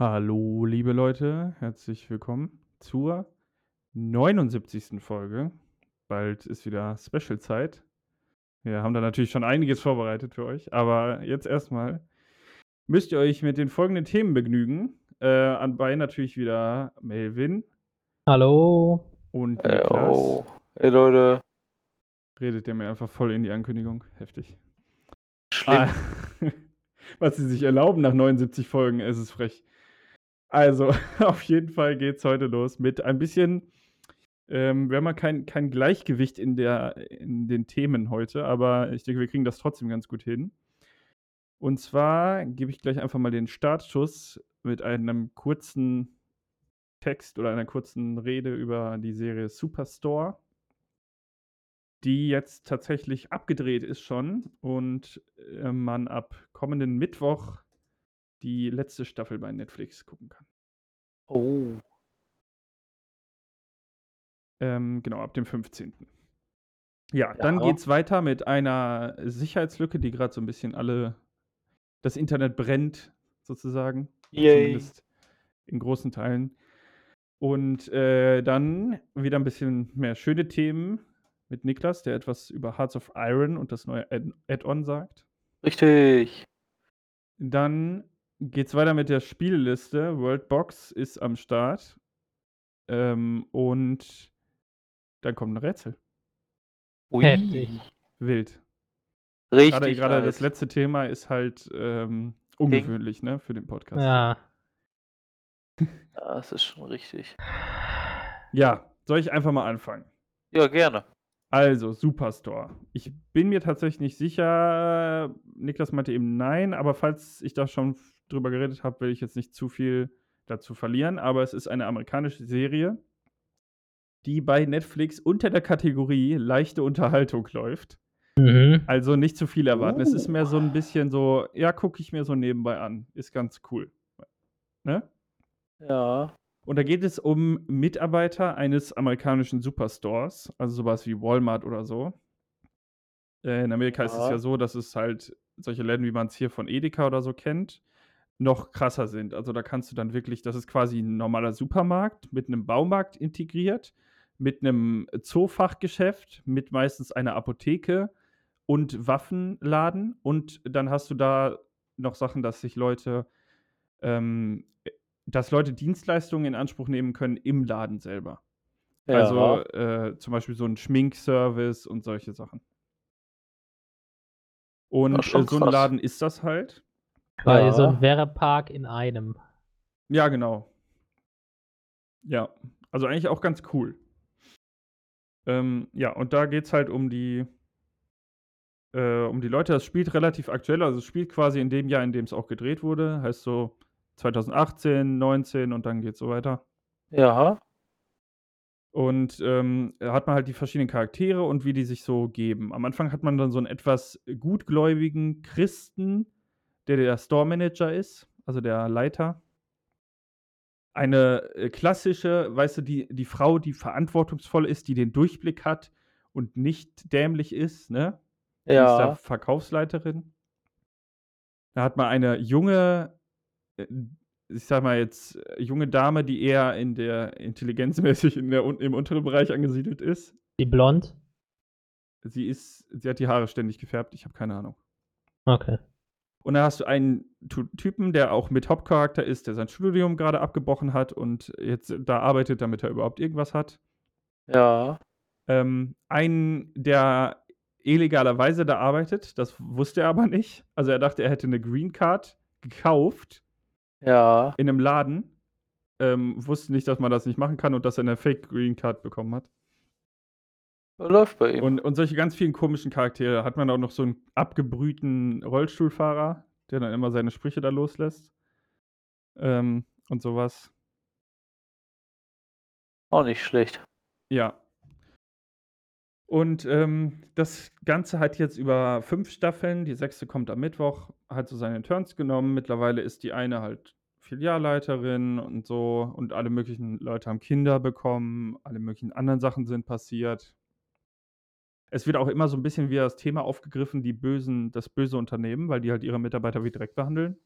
Hallo, liebe Leute, herzlich willkommen zur 79. Folge. Bald ist wieder Special-Zeit. Wir haben da natürlich schon einiges vorbereitet für euch, aber jetzt erstmal müsst ihr euch mit den folgenden Themen begnügen. Äh, anbei natürlich wieder Melvin Hallo. und Niklas. Yo. Hey Leute, Redet ihr mir einfach voll in die Ankündigung. Heftig. schlimm. Ah, was sie sich erlauben nach 79 Folgen, es ist frech. Also, auf jeden Fall geht's heute los mit ein bisschen, ähm, wir haben mal kein, kein Gleichgewicht in, der, in den Themen heute, aber ich denke, wir kriegen das trotzdem ganz gut hin. Und zwar gebe ich gleich einfach mal den Startschuss mit einem kurzen Text oder einer kurzen Rede über die Serie Superstore, die jetzt tatsächlich abgedreht ist schon und äh, man ab kommenden Mittwoch die letzte Staffel bei Netflix gucken kann. Oh. Ähm, genau, ab dem 15. Ja, dann Ja. geht's weiter mit einer Sicherheitslücke, die gerade so ein bisschen alle das Internet brennt, sozusagen. Yay. Zumindest in großen Teilen. Und äh, dann wieder ein bisschen mehr schöne Themen mit Niklas, der etwas über Hearts of Iron und das neue Add- Add-on sagt. Richtig. Dann geht's weiter mit der Spielliste. Worldbox ist am Start. Ähm, und dann kommt ein Rätsel. Ui. Heftig. Wild. Richtig. Gerade, gerade das letzte Thema ist halt ähm, ungewöhnlich, ne, für den Podcast. Ja. Ja, das ist schon richtig. Ja, soll ich einfach mal anfangen? Ja, gerne. Also, Superstore. Ich bin mir tatsächlich nicht sicher. Niklas meinte eben nein, aber falls ich da schon drüber geredet habe, will ich jetzt nicht zu viel dazu verlieren. Aber es ist eine amerikanische Serie, die bei Netflix unter der Kategorie leichte Unterhaltung läuft. Mhm. Also nicht zu viel erwarten. Es ist Oh. mehr so ein bisschen so, ja, gucke ich mir so nebenbei an. Ist ganz cool. Ne? Ja. Und da geht es um Mitarbeiter eines amerikanischen Superstores, also sowas wie Walmart oder so. Äh, in Amerika ist es Ja. ja so, dass es halt solche Läden, wie man es hier von Edeka oder so kennt, noch krasser sind. Also da kannst du dann wirklich, das ist quasi ein normaler Supermarkt mit einem Baumarkt integriert, mit einem Zoofachgeschäft, mit meistens einer Apotheke und Waffenladen. Und dann hast du da noch Sachen, dass sich Leute ähm, dass Leute Dienstleistungen in Anspruch nehmen können im Laden selber. Ja. Also äh, zum Beispiel so ein Schminkservice und solche Sachen. Und äh, so ein. Laden ist das halt. Quasi so Ja. ein Werrepark in einem. Ja, genau. Ja, also eigentlich auch ganz cool. Ähm, ja, und da geht es halt um die, äh, um die Leute. Das spielt relativ aktuell, also es spielt quasi in dem Jahr, in dem es auch gedreht wurde. Heißt so 2018, 19 und dann geht es so weiter. ja. Und ähm, da hat man halt die verschiedenen Charaktere und wie die sich so geben. Am Anfang hat man dann so einen etwas gutgläubigen Christen, der der Store Manager ist, also der Leiter. Eine äh, klassische, weißt du, die, die Frau, die verantwortungsvoll ist, die den Durchblick hat und nicht dämlich ist, ne? Die ist da Ja. Verkaufsleiterin. Da hat man eine junge, äh, ich sag mal jetzt, äh, junge Dame, die eher in der intelligenzmäßig in der, im unteren Bereich angesiedelt ist. Die blond? Sie ist, sie hat die Haare ständig gefärbt, ich habe keine Ahnung. Okay. Und dann hast du einen Typen, der auch mit Hauptcharakter ist, der sein Studium gerade abgebrochen hat und jetzt da arbeitet, damit er überhaupt irgendwas hat. Ja. Ähm, einen, der illegalerweise da arbeitet, das wusste er aber nicht. Also er dachte, er hätte eine Green Card gekauft Ja. in einem Laden, ähm, wusste nicht, dass man das nicht machen kann und dass er eine Fake Green Card bekommen hat. Läuft bei ihm. Und, und solche ganz vielen komischen Charaktere. Hat man auch noch so einen abgebrühten Rollstuhlfahrer, der dann immer seine Sprüche da loslässt. Ähm, und sowas. Auch nicht schlecht. Ja. Und ähm, das Ganze hat jetzt über fünf Staffeln, die sechste kommt am Mittwoch, hat so seine Turns genommen. Mittlerweile ist die eine halt Filialleiterin und so und alle möglichen Leute haben Kinder bekommen, alle möglichen anderen Sachen sind passiert. Es wird auch immer so ein bisschen wieder das Thema aufgegriffen, die bösen, das böse Unternehmen, weil die halt ihre Mitarbeiter wie Dreck behandeln.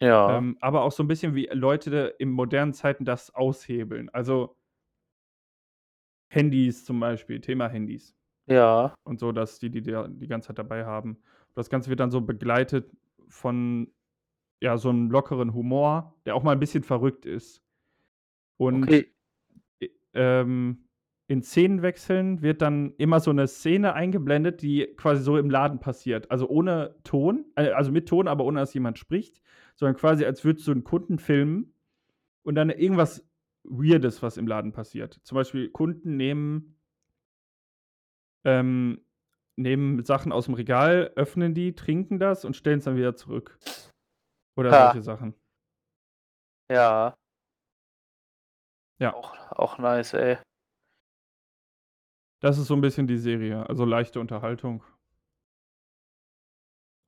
Ja. Ähm, aber auch so 'n bisschen, wie Leute in modernen Zeiten das aushebeln. Also Handys zum Beispiel, Thema Handys. Ja. Und so, dass die die da die ganze Zeit dabei haben. Das Ganze wird dann so begleitet von, ja, so 'nem lockeren Humor, der auch mal 'n bisschen verrückt ist. Und, Okay. ähm, in Szenenwechseln wird dann immer so 'ne Szene eingeblendet, die quasi so im Laden passiert. Also ohne Ton, äh, also mit Ton, aber ohne dass jemand spricht, sondern quasi, als würdest du 'n Kunden filmen und dann irgendwas Weirdes, was im Laden passiert. Zum Beispiel Kunden nehmen ähm, nehmen Sachen aus'm Regal, öffnen die, trinken das und stellen's dann wieder zurück. Oder Ha. solche Sachen. Ja. Ja. Auch auch nice, ey. Das ist so 'n bisschen die Serie, also leichte Unterhaltung.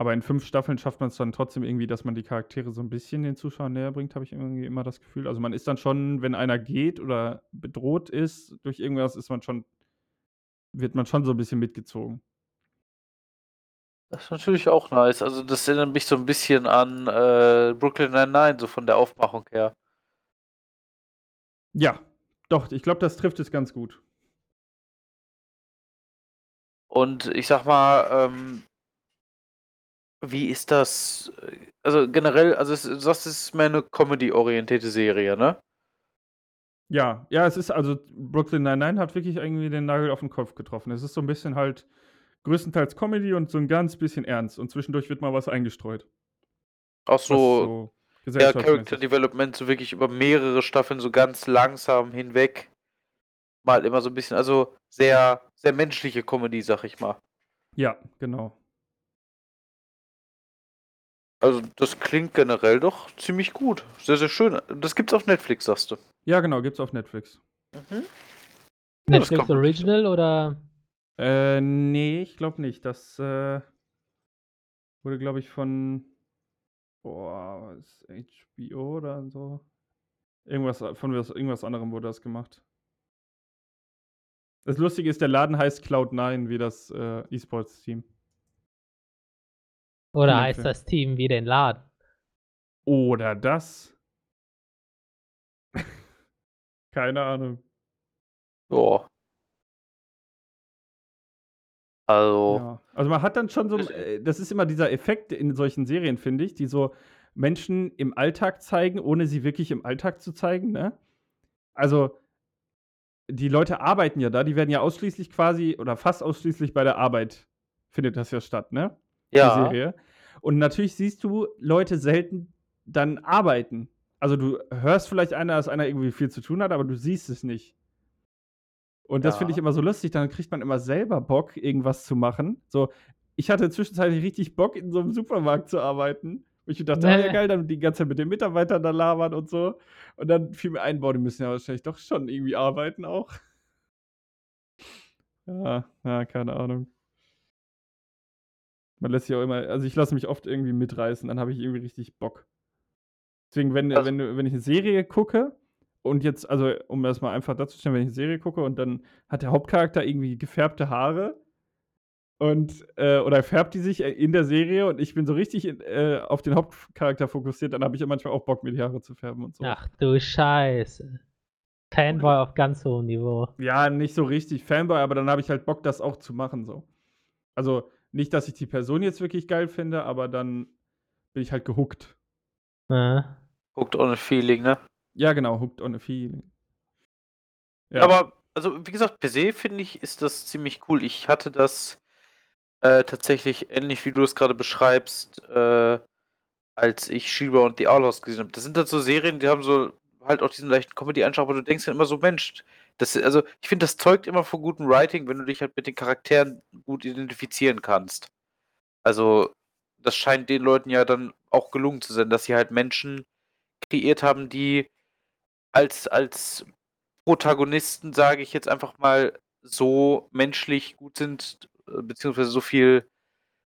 Aber in 5 Staffeln schafft man's dann trotzdem irgendwie, dass man die Charaktere so 'n bisschen den Zuschauern näherbringt, habe ich irgendwie immer das Gefühl. Also, man ist dann schon wenn einer geht oder bedroht ist durch irgendwas, ist man schon wird man schon so 'n bisschen mitgezogen. Das ist natürlich auch nice. Also, das erinnert mich so 'n bisschen an, äh, Brooklyn 99, so von der Aufmachung her. Ja, doch, ich glaube, das trifft es ganz gut. Und ich sage mal, ähm wie ist das, also, generell also, es es ist mehr 'ne Comedy-orientierte Serie, ne? Ja, ja, es ist also Brooklyn 99 hat wirklich irgendwie den Nagel auf 'n Kopf getroffen. Es ist so 'n bisschen halt größtenteils Comedy und so 'n ganz bisschen ernst und zwischendurch wird mal was eingestreut. Auch so so ja, Character Development so wirklich über mehrere Staffeln so ganz langsam hinweg. Mal immer so 'n bisschen also, sehr sehr menschliche Comedy, sage ich mal. Ja, genau. Also, das klingt generell doch ziemlich gut. Sehr, sehr schön. Das gibt's auf Netflix, sagst du? Ja, genau, gibt's auf Netflix. Mhm. Ja, Netflix Original oder? Äh, ne, ich glaube nicht. Das, äh wurde, glaube ich, von boah, was HBO oder so? Irgendwas von was irgendwas anderem wurde das gemacht. Das Lustige ist, der Laden heißt Cloud9 wie das, äh, E-Sports-Team. Oder heißt Film. das Team wie den Laden? Oder das? Keine Ahnung. Ja. Also Ja. Also, man hat dann schon so Das äh, das ist immer dieser Effekt in solchen Serien, finde ich, die so Menschen im Alltag zeigen, ohne sie wirklich im Alltag zu zeigen, ne? Also die Leute arbeiten ja da, die werden ja ausschließlich quasi oder fast ausschließlich bei der Arbeit findet das ja statt, ne, die Ja. Serie. Und natürlich siehst du Leute selten dann arbeiten. Also, du hörst vielleicht einer, dass einer irgendwie viel zu tun hat, aber du siehst es nicht. Und das finde ich immer so lustig, dann kriegt man immer selber Bock, irgendwas zu machen. So, ich hatte zwischenzeitlich richtig Bock, in so 'nem Supermarkt zu arbeiten, wo ich dachte: „Ah ja geil, dann die ganze Zeit mit den Mitarbeitern da labern und so.“ Und dann fiel mir ein: „Boah, die müssen ja wahrscheinlich doch schon irgendwie arbeiten auch.“ Ja, ja, keine Ahnung. Man lässt sich auch immer also, ich lasse mich oft irgendwie mitreißen, dann habe ich irgendwie richtig Bock. Deswegen, wenn Also wenn wenn ich 'ne Serie gucke und jetzt also, um das mal einfach darzustellen, wenn ich 'ne Serie gucke und dann hat der Hauptcharakter irgendwie gefärbte Haare und, äh oder färbt die sich, äh, in der Serie und ich bin so richtig in äh, auf den Hauptcharakter fokussiert, dann habe ich ja manchmal auch Bock, mir die Haare zu färben und so. Ach du Scheiße. Fanboy auf ganz hohem Niveau. Ja, nicht so richtig Fanboy, aber dann habe ich halt Bock, das auch zu machen so. Also, nicht, dass ich die Person jetzt wirklich geil finde, aber dann bin ich halt gehookt. Mhm. Hooked on a Feeling, ne? Ja, genau, hooked on a feeling. Ja. Aber also, wie gesagt, per se finde ich, ist das ziemlich cool. Ich hatte das, äh, tatsächlich ähnlich wie du es grade beschreibst, äh, als ich She-Ra und The Outlaws gesehen habe. Das sind halt so Serien, die haben so halt auch diesen leichten Comedy-Anstrich, aber du denkst dann immer so: „Mensch, das“ also, ich finde, das zeugt immer von gutem Writing, wenn du dich halt mit den Charakteren gut identifizieren kannst. Also, das scheint den Leuten ja dann auch gelungen zu sein, dass sie halt Menschen kreiert haben, die als als Protagonisten, sage ich jetzt einfach mal, so menschlich gut sind, beziehungsweise so viel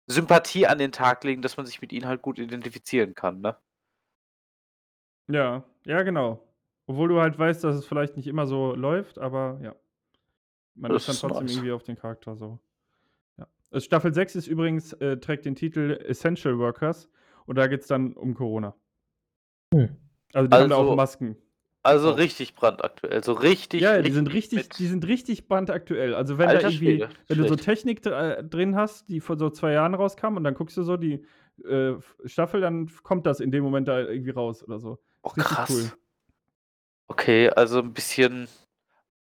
Sympathie an den Tag legen, dass man sich mit ihnen halt gut identifizieren kann, ne? Ja, ja, genau. Obwohl du halt weißt, dass es vielleicht nicht immer so läuft, aber ja. Man Das ist dann ist trotzdem nice. irgendwie auf den Charakter so. Ja. Äh, Staffel 6 ist übrigens äh, trägt den Titel „Essential Workers“ und da geht's dann um Corona. Hm. Also die haben da Also- auch Masken. Also Auch. richtig brandaktuell. So richtig. Ja, die sind richtig, mit- die sind richtig brandaktuell. Also wenn Alter da irgendwie, Schwede, wenn du so. Technik äh, drin hast, die vor so zwei Jahren rauskam und dann guckst du so die äh, Staffel, dann kommt das in dem Moment da irgendwie raus oder so. Oh, krass. cool. Okay, also ein bisschen.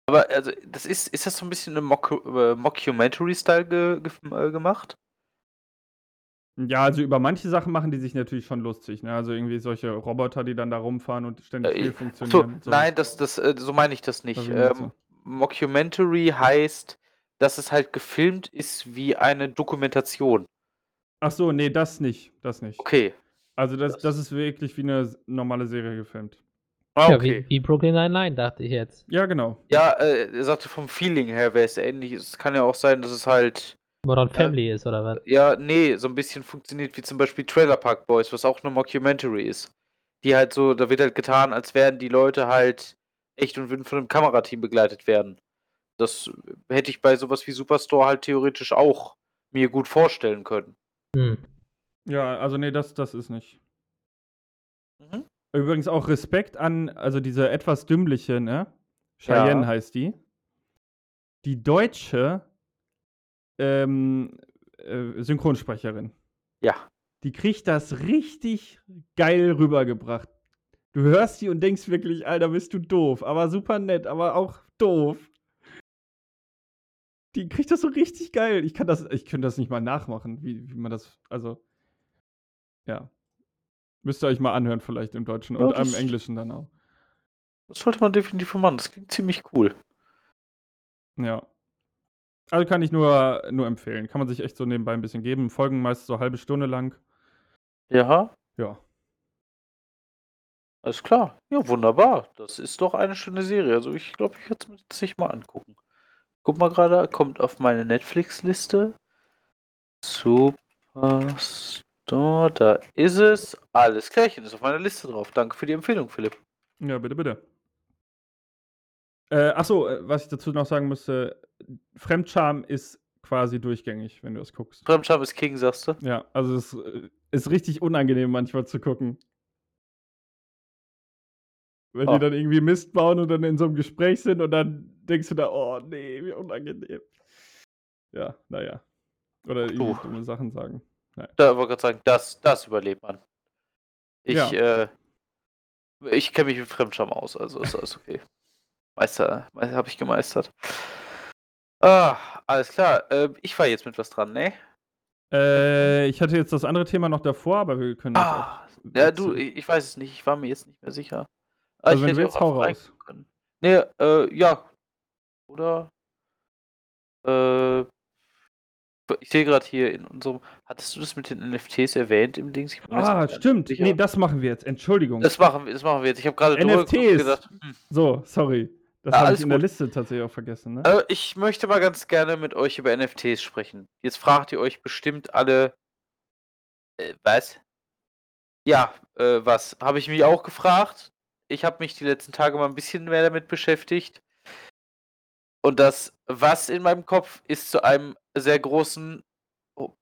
Aber also, das ist, ist das so ein bisschen im Mock äh, Mockumentary-Style ge ge äh, gemacht? Ja, also über manche Sachen machen die sich natürlich schon lustig. Ne? Also irgendwie solche Roboter, die dann da rumfahren und ständig Äh, viel so, funktionieren. so. nein, das, das, äh, so meine ich das nicht. Meinst Ähm, Mockumentary heißt, dass es halt gefilmt ist wie eine Dokumentation. Ach so, nee, das nicht. Das nicht. Okay. Also das, Das- das ist wirklich wie eine s- normale Serie gefilmt. Ah, Ja, okay. wie, wie Brooklyn Nine-Nine, dachte ich jetzt. Ja, genau. Ja, äh, er sagte vom Feeling her wäre es ähnlich. Es kann ja auch sein, dass es halt. Modern Family ist, oder was? Ja, nee, so ein bisschen funktioniert wie zum Beispiel Trailer Park Boys, was auch eine Mockumentary ist. Die halt so, da wird halt getan, als wären die Leute halt echt und würden von einem Kamerateam begleitet werden. Das hätte ich bei sowas wie Superstore halt theoretisch auch mir gut vorstellen können. Hm. Ja, also nee, das, das ist nicht. Mhm. Übrigens auch Respekt an, also diese etwas dümmliche, ne? Cheyenne Ja. heißt die. Die deutsche ähm, äh, Synchronsprecherin. Ja. Die kriegt das richtig geil rübergebracht. Du hörst die und denkst wirklich, Alter, bist du doof. Aber super nett, aber auch doof. Die kriegt das so richtig geil. Ich kann das, ich könnte das nicht mal nachmachen, wie, wie man das, also, ja. Müsst ihr euch mal anhören, vielleicht im Deutschen Ja, und im Englischen dann auch. Das sollte man definitiv machen. Das klingt ziemlich cool. Ja. Also kann ich nur, nur empfehlen. Kann man sich echt so nebenbei ein bisschen geben. Folgen meist so eine halbe Stunde lang. Ja, Ja. alles klar. Ja, wunderbar. Das ist doch eine schöne Serie. Also ich glaube, ich werde es nicht mal angucken. Guck mal gerade, kommt auf meine Netflix-Liste. Superstore, da ist es. Alles klärchen, ist auf meiner Liste drauf. Danke für die Empfehlung, Philipp. Ja, bitte, bitte. Äh, achso, äh, was ich dazu noch sagen müsste, Fremdscham ist quasi durchgängig, wenn du das guckst. Fremdscham ist King, sagst du? Ja, also es äh, ist richtig unangenehm manchmal zu gucken. Wenn Oh. die dann irgendwie Mist bauen und dann in so einem Gespräch sind und dann denkst du da, oh nee, wie unangenehm. Ja, naja. Oder irgendwie du. dumme Sachen sagen. Da wollte ich gerade sagen, das, das überlebt man. Ich, Ja. äh, ich kenne mich mit Fremdscham aus, also ist alles okay. Meister, Meister habe ich gemeistert. Ah, alles klar. Äh, ich war jetzt mit was dran, ne? Äh, ich hatte jetzt das andere Thema noch davor, aber wir können Ah, ja, du, ich ich weiß es nicht. Ich war mir jetzt nicht mehr sicher. Ah, Also ich wenn willst, auch hau raus. können. Nee, äh, ja. Oder? Äh, ich sehe gerade hier in unserem. Hattest du das mit den NFTs erwähnt im Dings? Jetzt Ah, stimmt. Nee, das machen wir jetzt. Entschuldigung. das machen wir, das machen wir jetzt. Ich habe gerade NFTs. gedacht, hm, so, sorry. Das Ja, habe ich in der gut. Liste tatsächlich auch vergessen, ne? Äh, ich möchte mal ganz gerne mit euch über NFTs sprechen. Jetzt fragt ihr euch bestimmt alle, äh, was? Ja, äh, was? Habe ich mich auch gefragt. Ich habe mich die letzten Tage mal ein bisschen mehr damit beschäftigt. Und das Was in meinem Kopf ist zu einem sehr großen, oh,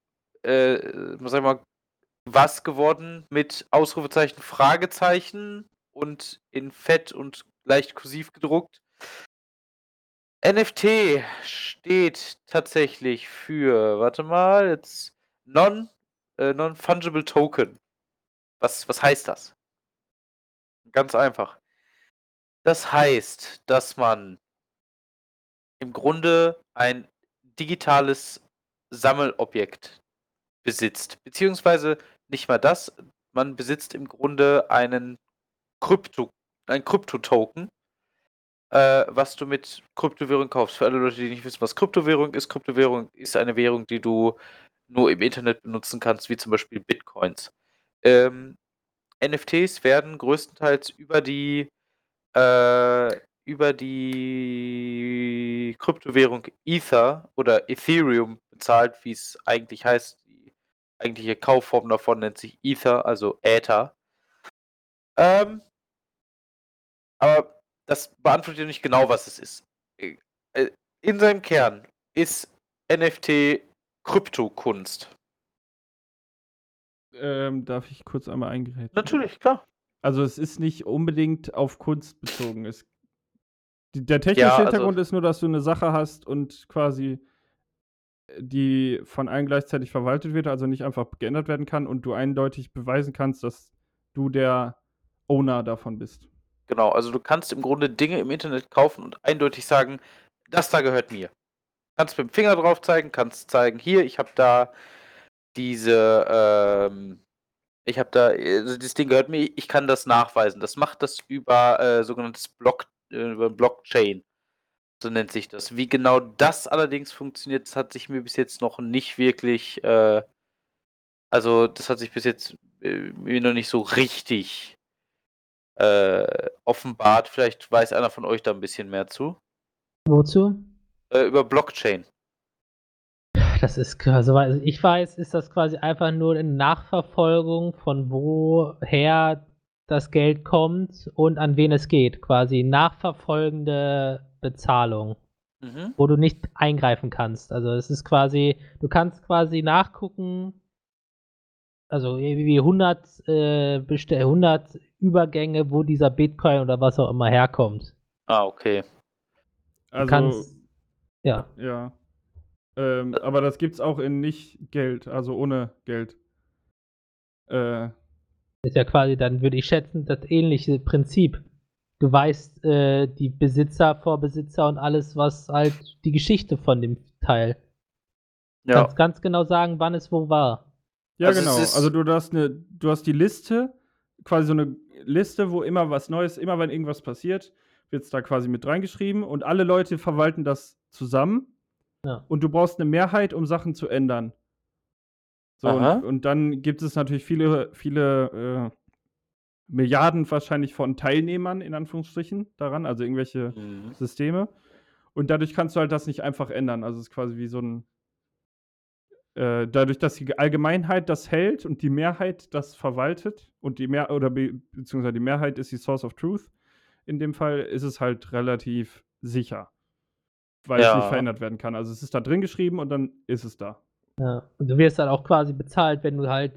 äh, sag ich mal, Was geworden mit Ausrufezeichen, Fragezeichen und in Fett und leicht kursiv gedruckt. NFT steht tatsächlich für, warte mal, jetzt Non, äh, Non-Fungible Token. Was, was heißt das? Ganz einfach. Das heißt, dass man im Grunde ein digitales Sammelobjekt besitzt. Beziehungsweise nicht mal das, man besitzt im Grunde einen Krypto, ein Krypto-Token, äh, was du mit Kryptowährung kaufst. Für alle Leute, die nicht wissen, was Kryptowährung ist, Kryptowährung ist eine Währung, die du nur im Internet benutzen kannst, wie zum Beispiel Bitcoins. Ähm, NFTs werden größtenteils über die äh, über die Kryptowährung Ether oder Ethereum bezahlt, wie es eigentlich heißt. Die eigentliche Kaufform davon nennt sich Ether, also Äther. Ähm, aber das beantwortet ja nicht genau, was es ist. Äh, äh, In seinem Kern ist NFT Kryptokunst. Ähm, darf ich kurz einmal eingreifen? Natürlich, klar. Also, es ist nicht unbedingt auf Kunst bezogen. Es der technische Ja, also Hintergrund ist nur, dass du 'ne Sache hast und quasi äh, die von allen gleichzeitig verwaltet wird, also nicht einfach geändert werden kann und du eindeutig beweisen kannst, dass du der Owner davon bist. Genau, also du kannst im Grunde Dinge im Internet kaufen und eindeutig sagen: „Das da gehört mir.“ Kannst mit'm Finger drauf zeigen, kannst zeigen: „Hier, ich habe da diese, ähm ich habe da also das Ding gehört mir, ich kann das nachweisen.“ Das macht das über, äh, sogenanntes Block äh, über Blockchain. So nennt sich das. Wie genau das allerdings funktioniert, das hat sich mir bis jetzt noch nicht wirklich, äh also, das hat sich bis jetzt, äh, mir noch nicht so richtig äh, offenbart. Vielleicht weiß einer von euch da 'n bisschen mehr zu? Wozu? Äh, über Blockchain. Das ist soweit ich weiß, ist das quasi einfach nur 'ne Nachverfolgung von woher das Geld kommt und an wen es geht. Quasi nachverfolgende Bezahlung, Mhm. wo du nicht eingreifen kannst. Also, es ist quasi du kannst quasi nachgucken also, irgendwie 100, äh, bestell 100 Übergänge, wo dieser Bitcoin oder was auch immer herkommt. Ah, okay. Du Also kannst ja. Ja. Ähm, aber das gibt's auch in nicht Geld, also ohne Geld. Äh Ist ja quasi dann würde ich schätzen, das ähnliche Prinzip. Du weißt, äh, die Besitzer, Vorbesitzer und alles, was halt die Geschichte von dem Teil. Ja. Kannst ganz genau sagen, wann es wo war. Ja, Also, genau. es Also, du hast 'ne du hast die Liste, quasi so 'ne Liste, wo immer was Neues immer wenn irgendwas passiert, wird's da quasi mit reingeschrieben und alle Leute verwalten das zusammen. Ja. Und du brauchst 'ne Mehrheit, um Sachen zu ändern. So, und und dann gibt es natürlich viele viele, äh, Milliarden wahrscheinlich von Teilnehmern in Anführungsstrichen daran, also irgendwelche Mhm. Systeme. Und dadurch kannst du halt das nicht einfach ändern. Also, es ist quasi wie so 'n äh, dadurch, dass die Allgemeinheit das hält und die Mehrheit das verwaltet und die Mehr oder be beziehungsweise die Mehrheit ist die Source of Truth. In dem Fall ist es halt relativ sicher, weil es nicht Ja. verändert werden kann. Also, es ist da drin geschrieben und dann ist es da. Ja. Und du wirst dann auch quasi bezahlt, wenn du halt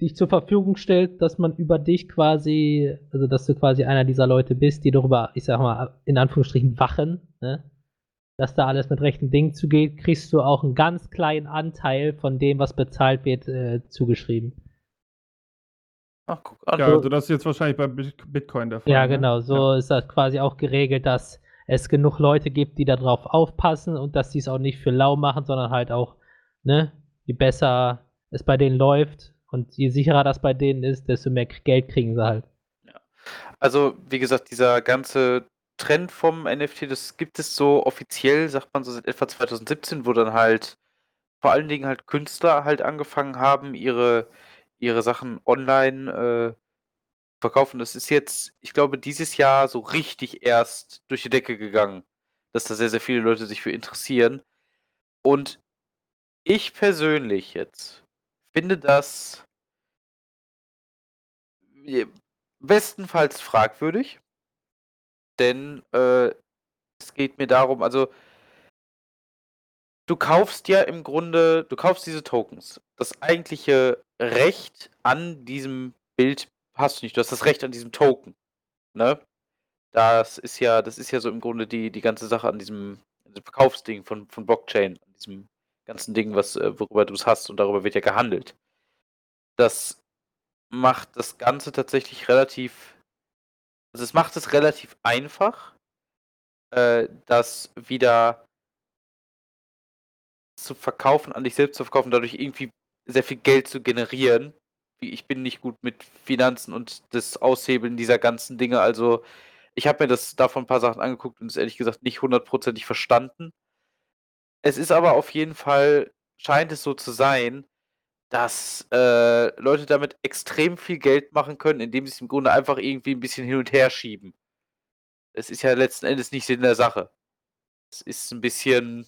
dich zur Verfügung stellst, dass man über dich quasi also, dass du quasi einer dieser Leute bist, die darüber, ich sage mal, in Anführungsstrichen wachen, ne? Dass da alles mit rechten Dingen zugeht, kriegst du auch 'n ganz kleinen Anteil von dem, was bezahlt wird, äh, zugeschrieben. Ach, guck an. Ja, also, das ist jetzt wahrscheinlich bei Bit Bitcoin der Fall, Ja, ne? genau. So Ja. ist das quasi auch geregelt, dass es genug Leute gibt, die da drauf aufpassen und dass die's auch nicht für lau machen, sondern halt auch, ne, je besser es bei denen läuft und je sicherer das bei denen ist, desto mehr Geld kriegen sie halt. Ja. Also, wie gesagt, dieser ganze Trend vom NFT, das gibt es so offiziell, sagt man so seit etwa 2017, wo dann halt vor allen Dingen halt Künstler halt angefangen haben, ihre ihre Sachen online, äh, verkaufen. Das ist jetzt, ich glaube, dieses Jahr so richtig erst durch die Decke gegangen, dass da sehr, sehr viele Leute sich für interessieren. Und ich persönlich jetzt finde das bestenfalls fragwürdig. Denn, äh, es geht mir darum also du kaufst ja im Grunde du kaufst diese Tokens. Das eigentliche Recht an diesem Bild hast du nicht. Du hast das Recht an diesem Token, ne? Das ist ja das ist ja so im Grunde die die ganze Sache an diesem Verkaufsding von von Blockchain, an diesem ganzen Ding, was äh, worüber du's hast und darüber wird ja gehandelt. Das macht das Ganze tatsächlich relativ also, es macht es relativ einfach, äh, das wieder zu verkaufen, an dich selbst zu verkaufen, dadurch irgendwie sehr viel Geld zu generieren. Ich bin nicht gut mit Finanzen und das Aushebeln dieser ganzen Dinge. Also, ich habe mir das davon 'n paar Sachen angeguckt und es ehrlich gesagt nicht hundertprozentig verstanden. Es ist aber auf jeden Fall scheint es so zu sein, dass, äh, Leute damit extrem viel Geld machen können, indem sie's im Grunde einfach irgendwie 'n bisschen hin und her schieben. Es ist ja letzten Endes nicht Sinn der Sache. Es ist 'n bisschen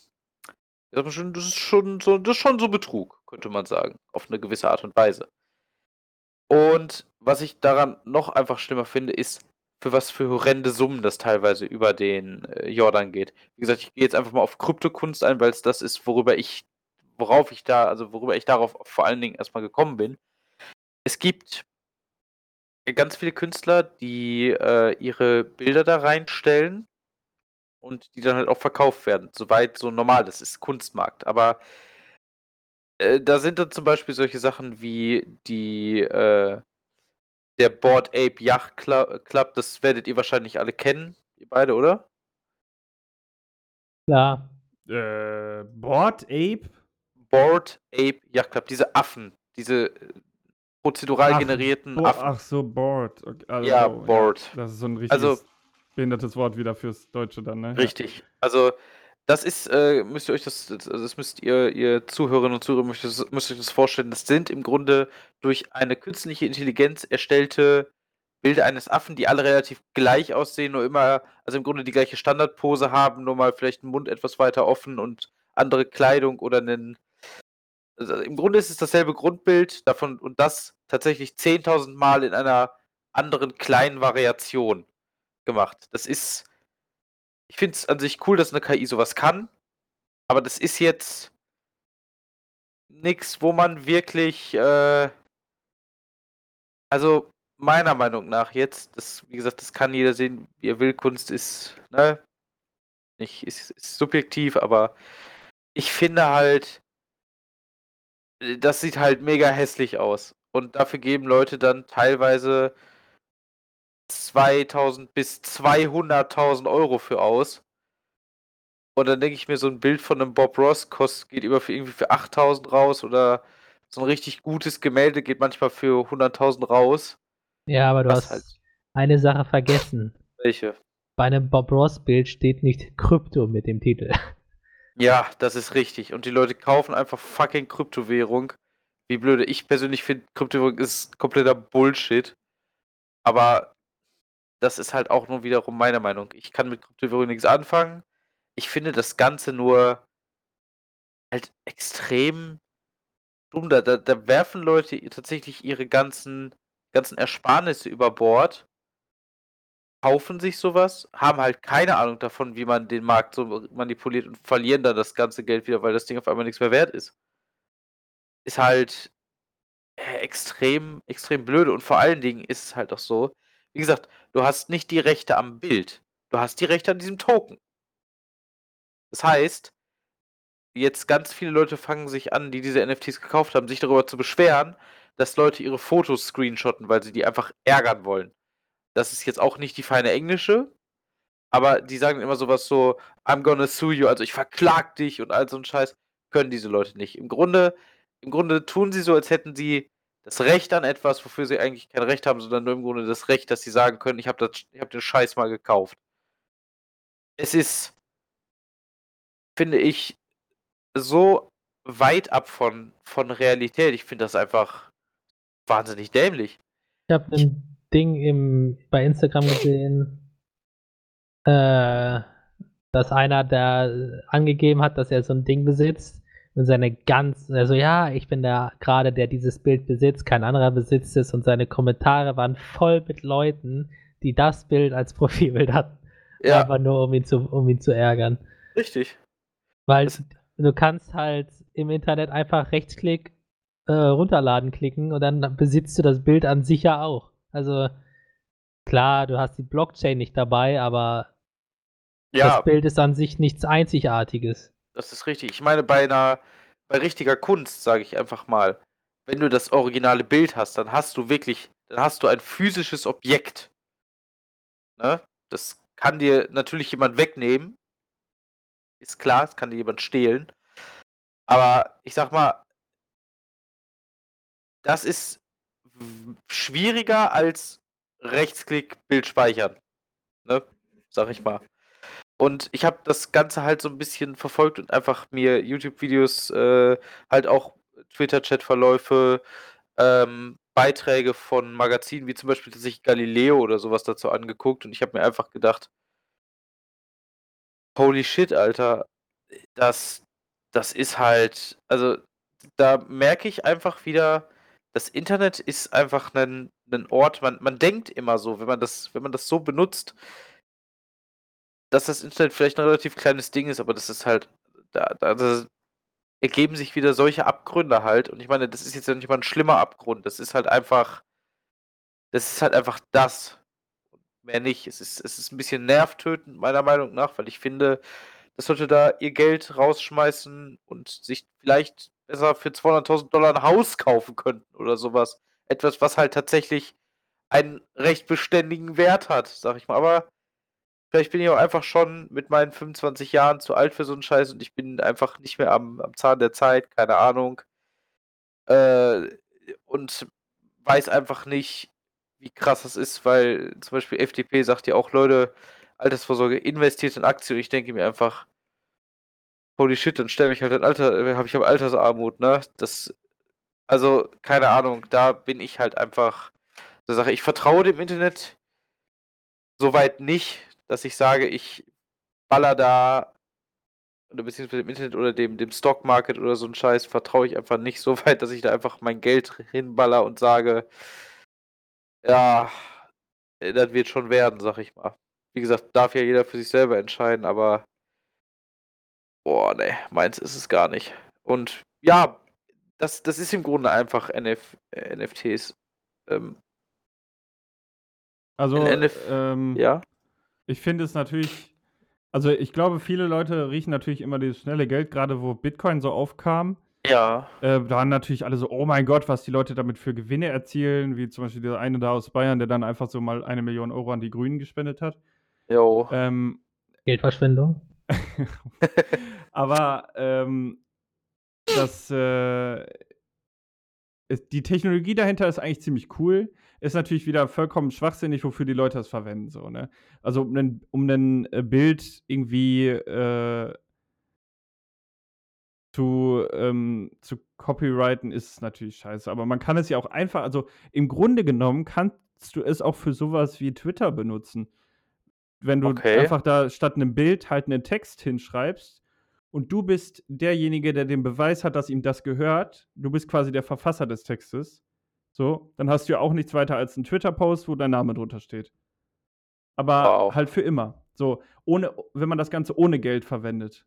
ja, aber schon das ist schon so das ist schon so Betrug, könnte man sagen, auf 'ne gewisse Art und Weise. Und was ich daran noch einfach schlimmer finde, ist, für was für horrende Summen das teilweise über den, äh, Jordan geht. Wie gesagt, ich gehe jetzt einfach mal auf Kryptokunst ein, weil's das ist, worüber ich worauf ich da also, worüber ich darauf vor allen Dingen erst mal gekommen bin. Es gibt ganz viele Künstler, die äh, ihre Bilder da reinstellen und die dann halt auch verkauft werden, soweit so normal das ist, Kunstmarkt. Aber äh, da sind dann zum Beispiel solche Sachen wie die äh, der Board Ape Yacht Club, das werdet ihr wahrscheinlich alle kennen, ihr beide, oder? Ja. Äh, Board Ape? Board Ape Yacht Club, diese Affen, diese äh, prozedural ach, generierten Bo Affen. Ach so, Board. Okay, also, ja, Board. Ja, das ist so ein richtiges also, behindertes Wort wieder fürs Deutsche dann, ne? Richtig. Also das ist, äh, müsst ihr euch das, das müsst ihr, ihr Zuhörerinnen und Zuhörer, müsst, müsst ihr euch das vorstellen, das sind im Grunde durch eine künstliche Intelligenz erstellte Bilder eines Affen, die alle relativ gleich aussehen, nur immer, also im Grunde die gleiche Standardpose haben, nur mal vielleicht einen Mund etwas weiter offen und andere Kleidung oder einen. Also Im Grunde ist es dasselbe Grundbild davon und das tatsächlich 10.000 Mal in einer anderen kleinen Variation gemacht. Das ist ich finde es an sich cool, dass eine KI sowas kann, aber das ist jetzt nichts, wo man wirklich, äh also meiner Meinung nach jetzt, das, wie gesagt, das kann jeder sehen, wie er will. Kunst ist, ne, nicht, ist, ist subjektiv, aber ich finde halt, das sieht halt mega hässlich aus. Und dafür geben Leute dann teilweise 2000 bis 200.000 Euro für aus. Und dann denke ich mir, so ein Bild von einem Bob Ross kostet, geht über für irgendwie für 8000 raus oder so ein richtig gutes Gemälde geht manchmal für 100.000 raus. Ja, aber du hast halt eine Sache vergessen. Welche? Bei einem Bob Ross Bild steht nicht Krypto mit dem Titel. Ja, das ist richtig. Und die Leute kaufen einfach fucking Kryptowährung. Wie blöde. Ich persönlich finde, Kryptowährung ist kompletter Bullshit. Aber das ist halt auch nur wiederum meine Meinung. Ich kann mit Kryptowährung nichts anfangen. Ich finde das Ganze nur halt extrem dumm. Da, da, da werfen Leute tatsächlich ihre ganzen, ganzen Ersparnisse über Bord, kaufen sich sowas, haben halt keine Ahnung davon, wie man den Markt so manipuliert und verlieren dann das ganze Geld wieder, weil das Ding auf einmal nichts mehr wert ist. Ist halt äh, extrem, extrem blöde. Und vor allen Dingen ist es halt auch so, wie gesagt, du hast nicht die Rechte am Bild. Du hast die Rechte an diesem Token. Das heißt, jetzt ganz viele Leute fangen sich an, die diese NFTs gekauft haben, sich darüber zu beschweren, dass Leute ihre Fotos screenshotten, weil sie die einfach ärgern wollen. Das ist jetzt auch nicht die feine englische, aber die sagen immer sowas so, I'm gonna sue you, also ich verklag dich und all so ein Scheiß, können diese Leute nicht. Im Grunde, im Grunde tun sie so, als hätten sie das Recht an etwas, wofür sie eigentlich kein Recht haben, sondern nur im Grunde das Recht, dass sie sagen können, ich habe hab den Scheiß mal gekauft. Es ist, finde ich, so weit ab von, von Realität. Ich finde das einfach wahnsinnig dämlich. Ich habe ein Ding im, bei Instagram gesehen, äh, dass einer da angegeben hat, dass er so ein Ding besitzt und seine ganz, also ja, ich bin da gerade, der dieses Bild besitzt, kein anderer besitzt es und seine Kommentare waren voll mit Leuten, die das Bild als Profilbild hatten. Ja. Einfach nur, um ihn zu, um ihn zu ärgern. Richtig. Weil das du kannst halt im Internet einfach Rechtsklick äh, runterladen klicken und dann besitzt du das Bild an sich ja auch. Also klar, du hast die Blockchain nicht dabei, aber ja. das Bild ist an sich nichts Einzigartiges. Das ist richtig. Ich meine, bei einer, bei richtiger Kunst, sage ich einfach mal, wenn du das originale Bild hast, dann hast du wirklich, dann hast du ein physisches Objekt. Ne? Das kann dir natürlich jemand wegnehmen, ist klar, es kann dir jemand stehlen. Aber ich sag mal, das ist schwieriger als Rechtsklick Bild speichern. Ne? Sag ich mal. Und ich habe das Ganze halt so ein bisschen verfolgt und einfach mir YouTube-Videos, äh, halt auch Twitter-Chat-Verläufe, ähm, Beiträge von Magazinen wie zum Beispiel sich Galileo oder sowas dazu angeguckt und ich habe mir einfach gedacht, Holy shit, Alter. Das das ist halt also, da merke ich einfach wieder, das Internet ist einfach ein 'nen Ort man man denkt immer so, wenn man das wenn man das so benutzt dass das Internet vielleicht ein relativ kleines Ding ist, aber das ist halt da da da ergeben sich wieder solche Abgründe halt und ich meine, das ist jetzt ja nicht mal ein schlimmer Abgrund. Das ist halt einfach Das ist halt einfach das. Mehr nicht. Es ist, es ist ein bisschen nervtötend, meiner Meinung nach, weil ich finde, dass Leute da ihr Geld rausschmeißen und sich vielleicht besser für 200.000 Dollar ein Haus kaufen könnten oder sowas. Etwas, was halt tatsächlich einen recht beständigen Wert hat, sag ich mal. Aber vielleicht bin ich auch einfach schon mit meinen 25 Jahren zu alt für so einen Scheiß und ich bin einfach nicht mehr am, am Zahn der Zeit, keine Ahnung. Äh, und weiß einfach nicht, wie krass das ist, weil zum Beispiel FDP sagt ja auch, Leute, Altersvorsorge investiert in Aktien und ich denke mir einfach, holy shit, dann stelle ich halt ein Alter, habe ich aber Altersarmut, ne? Das, also, keine Ahnung, da bin ich halt einfach der Sache. Ich vertraue dem Internet soweit nicht, dass ich sage, ich baller da oder beziehungsweise dem Internet oder dem, dem Stockmarket oder so ein Scheiß vertraue ich einfach nicht so weit, dass ich da einfach mein Geld hinballer und sage, ja, das wird schon werden, sag ich mal. Wie gesagt, darf ja jeder für sich selber entscheiden, aber boah, ne, meins ist es gar nicht. Und ja, das, das ist im Grunde einfach NF, äh, NFTs. Ähm, Also, NF ähm, ja, ich finde es natürlich, also ich glaube, viele Leute riechen natürlich immer dieses schnelle Geld, gerade wo Bitcoin so aufkam. ja, Äh, da waren natürlich alle so, oh mein Gott, was die Leute damit für Gewinne erzielen, wie zum Beispiel der eine da aus Bayern, der dann einfach so mal eine Million Euro an die Grünen gespendet hat. jo. Ähm, Geldverschwendung. aber ähm, das, äh, die Technologie dahinter ist eigentlich ziemlich cool. Ist natürlich wieder vollkommen schwachsinnig, wofür die Leute das verwenden. So, ne? Also um ein um äh, Bild irgendwie äh, zu, ähm, zu copyrighten, ist es natürlich scheiße. Aber man kann es ja auch einfach, also im Grunde genommen kannst du es auch für sowas wie Twitter benutzen. Wenn du Okay. einfach da statt einem Bild halt einen Text hinschreibst und du bist derjenige, der den Beweis hat, dass ihm das gehört. Du bist quasi der Verfasser des Textes. So, dann hast du ja auch nichts weiter als einen Twitter-Post, wo dein Name drunter steht. Aber Wow. halt für immer. So, ohne, wenn man das Ganze ohne Geld verwendet.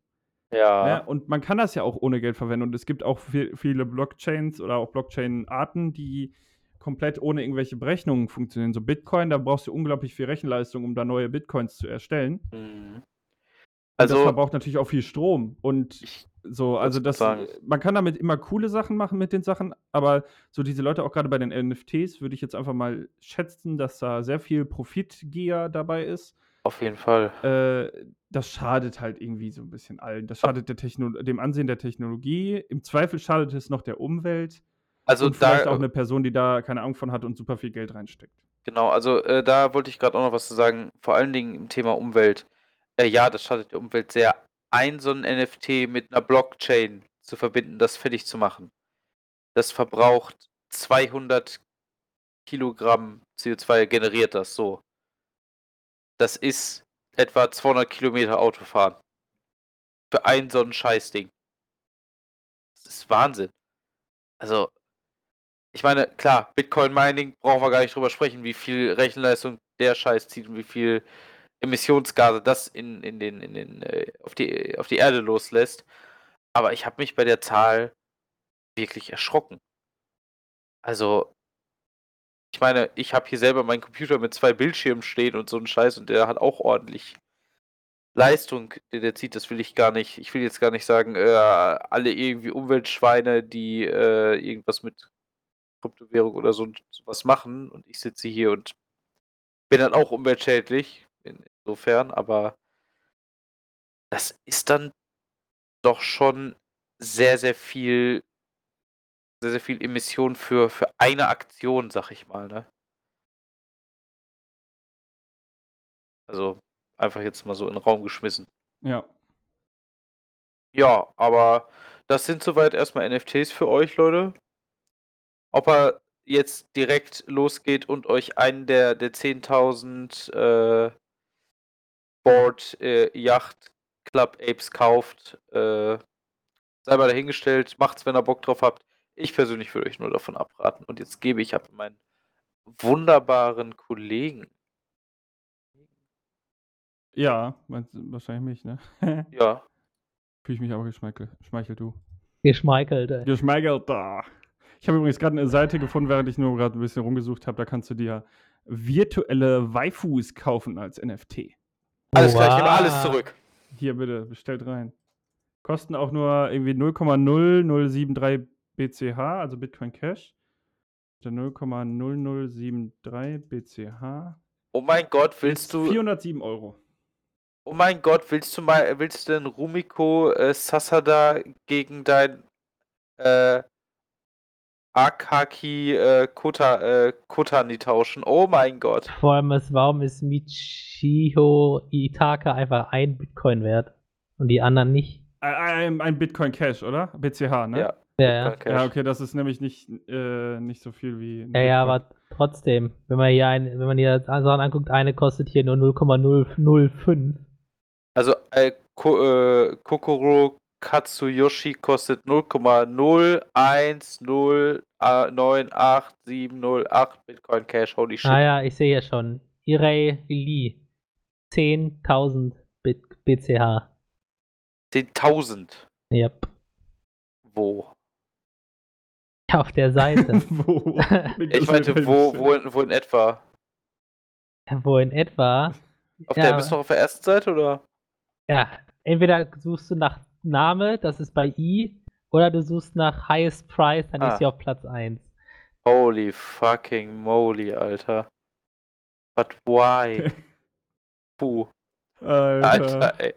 Ne? Ja, Und man kann das ja auch ohne Geld verwenden. Und es gibt auch viel, viele Blockchains oder auch Blockchain-Arten, die komplett ohne irgendwelche Berechnungen funktionieren. So Bitcoin, da brauchst du unglaublich viel Rechenleistung, um da neue Bitcoins zu erstellen. mhm. Und das Also, verbraucht natürlich auch viel Strom. Und so, also das, sagen. man kann damit immer coole Sachen machen mit den Sachen, aber so diese Leute auch gerade bei den NFTs würde ich jetzt einfach mal schätzen, dass da sehr viel Profitgier dabei ist. Auf jeden Fall. Äh, das schadet halt irgendwie so ein bisschen allen. Das schadet der Techno dem Ansehen der Technologie. Im Zweifel schadet es noch der Umwelt Also und vielleicht da, auch eine Person, die da keine Ahnung von hat und super viel Geld reinsteckt. genau, also äh, da wollte ich gerade auch noch was zu sagen, vor allen Dingen im Thema Umwelt. Äh, ja, das schadet der Umwelt sehr. Ein so ein NFT mit einer Blockchain zu verbinden, das fertig zu machen. Das verbraucht 200 Kilogramm CO2 generiert das so. Das ist etwa 200 Kilometer Autofahren. Für ein so ein Scheißding. Das ist Wahnsinn. Also, ich meine, klar, Bitcoin Mining brauchen wir gar nicht drüber sprechen, wie viel Rechenleistung der Scheiß zieht und wie viel Emissionsgase das in, in den, in den, äh, auf, die, auf die Erde loslässt. Aber ich habe mich bei der Zahl wirklich erschrocken. Also, ich meine, ich habe hier selber meinen Computer mit zwei Bildschirmen stehen und so einen Scheiß und der hat auch ordentlich Leistung, den der zieht. Das will ich gar nicht. Ich will jetzt gar nicht sagen, äh, alle irgendwie Umweltschweine, die äh, irgendwas mit Kryptowährung oder so was machen und ich sitze hier und bin dann auch umweltschädlich, in, insofern, aber das ist dann doch schon sehr, sehr viel, sehr, sehr viel Emission für, für eine Aktion, sag ich mal, ne? Also einfach jetzt mal so in den Raum geschmissen. Ja. Ja, aber das sind soweit erstmal NFTs für euch, Leute. Ob er jetzt direkt losgeht und euch einen der, der 10.000 äh, Board äh, Yacht Club Apes kauft, äh, sei mal dahingestellt, macht's, wenn ihr Bock drauf habt. Ich persönlich würde euch nur davon abraten. Und jetzt gebe ich ab meinen wunderbaren Kollegen. Ja, wahrscheinlich mich, ne? Ja, Fühle ich mich aber geschmeichelt, schmeichelt du. Geschmeichelt, ey. Geschmeichelt da. Ich habe übrigens gerade eine Seite gefunden, während ich nur gerade ein bisschen rumgesucht habe. Da kannst du dir virtuelle Waifus kaufen als NFT. Alles klar, ich nehme alles zurück. Hier bitte, bestellt rein. Kosten auch nur irgendwie 0,0073 BCH, also Bitcoin Cash. Der 0,0073 BCH. Oh mein Gott, willst du. 407 Euro. Oh mein Gott, willst du mal. Willst du denn Rumiko äh, Sasada gegen dein äh, Akaki äh, Kota, äh, Kotani tauschen? Oh mein Gott. Vor allem, ist, warum ist Michio Itaka einfach ein Bitcoin wert und die anderen nicht? Ein, ein Bitcoin Cash, oder? BCH, ne? Ja. Ja, ja. Ja, okay, das ist nämlich nicht, äh, nicht so viel wie. Ja, ja, aber trotzdem, wenn man hier ein, wenn man hier Sachen anguckt, eine kostet hier nur 0,005. Also, äh, Ko äh, Kokoro Katsuyoshi kostet 0,0109878 Bitcoin Cash. Holy shit. Ah ja, ich sehe ja schon. Irei Li. 10.000 Bit BCH. 10.000. Yep. Wo? Auf der Seite. wo? Ich meinte, wo, wo, in, wo in etwa? Wo in etwa. Auf Ja, der, bist du noch auf der ersten Seite oder? Ja, entweder suchst du nach Name, das ist bei I, oder du suchst nach Highest Price, dann Ah. ist sie auf Platz 1. Holy fucking moly, Alter. But why? Puh. Alter. Alter, ey.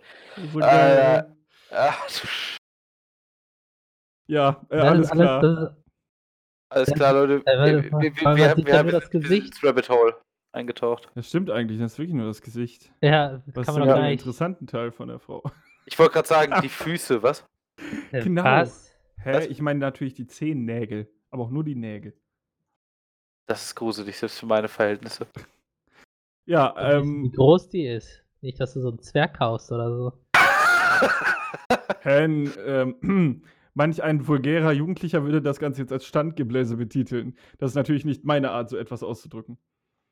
So geil. Ach, du Sch- ja, äh, Das alles ist klar. das ist, Alles klar, Leute. Äh, Wir, wir, wir, wir, sieht wir, haben nur das wir sind Gesicht. ins Rabbit Hole eingetaucht. Das stimmt eigentlich, das ist wirklich nur das Gesicht. ja, Was kann ist man denn doch gar nicht. interessanten Teil von der Frau? Ich wollte gerade sagen, die Füße, was? Äh, Genau. Was? Hä? Was? Ich meine natürlich die Zehennägel, aber auch nur die Nägel. Das ist gruselig, selbst für meine Verhältnisse. Ja, Wie ähm, groß die ist. Nicht, dass du so einen Zwerg haust oder so. Hen, ähm, manch ein vulgärer Jugendlicher würde das Ganze jetzt als Standgebläse betiteln. Das ist natürlich nicht meine Art, so etwas auszudrücken.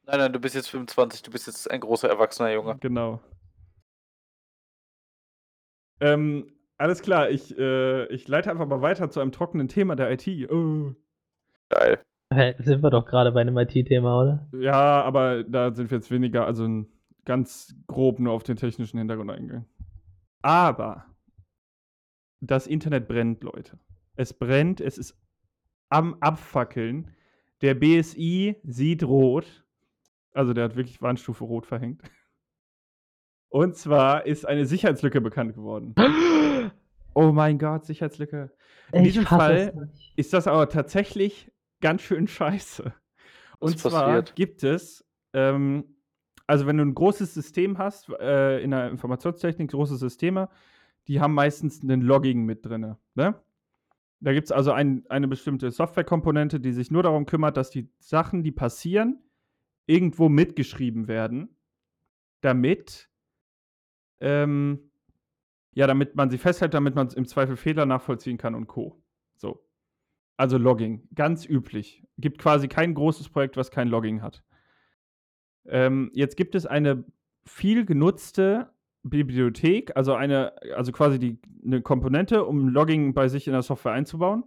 Nein, nein, du bist jetzt 25, du bist jetzt ein großer erwachsener Junge. Genau. Ähm, alles klar, ich, äh, ich leite einfach mal weiter zu einem trockenen Thema der IT. Oh. Geil. Hä, Sind wir doch gerade bei einem IT-Thema, oder? Ja, aber da sind wir jetzt weniger, also ganz grob nur auf den technischen Hintergrund eingegangen. Aber das Internet brennt, Leute. Es brennt, es ist am Abfackeln. Der BSI sieht rot. Also der hat wirklich Warnstufe rot verhängt. Und zwar ist eine Sicherheitslücke bekannt geworden. Oh mein Gott, Sicherheitslücke. In Ich diesem Fall ist das aber tatsächlich ganz schön scheiße. Und Was zwar passiert? gibt es, ähm, also wenn du ein großes System hast, äh, in der Informationstechnik, große Systeme, die haben meistens einen Logging mit drin. Ne? Da gibt es also ein, eine bestimmte Softwarekomponente, die sich nur darum kümmert, dass die Sachen, die passieren, irgendwo mitgeschrieben werden, damit, ähm, ja, damit man sie festhält, damit man im Zweifel Fehler nachvollziehen kann und Co. So. Also Logging, ganz üblich. Gibt quasi kein großes Projekt, was kein Logging hat. Ähm, jetzt gibt es eine viel genutzte Bibliothek, also eine, also quasi die, eine Komponente, um Logging bei sich in der Software einzubauen.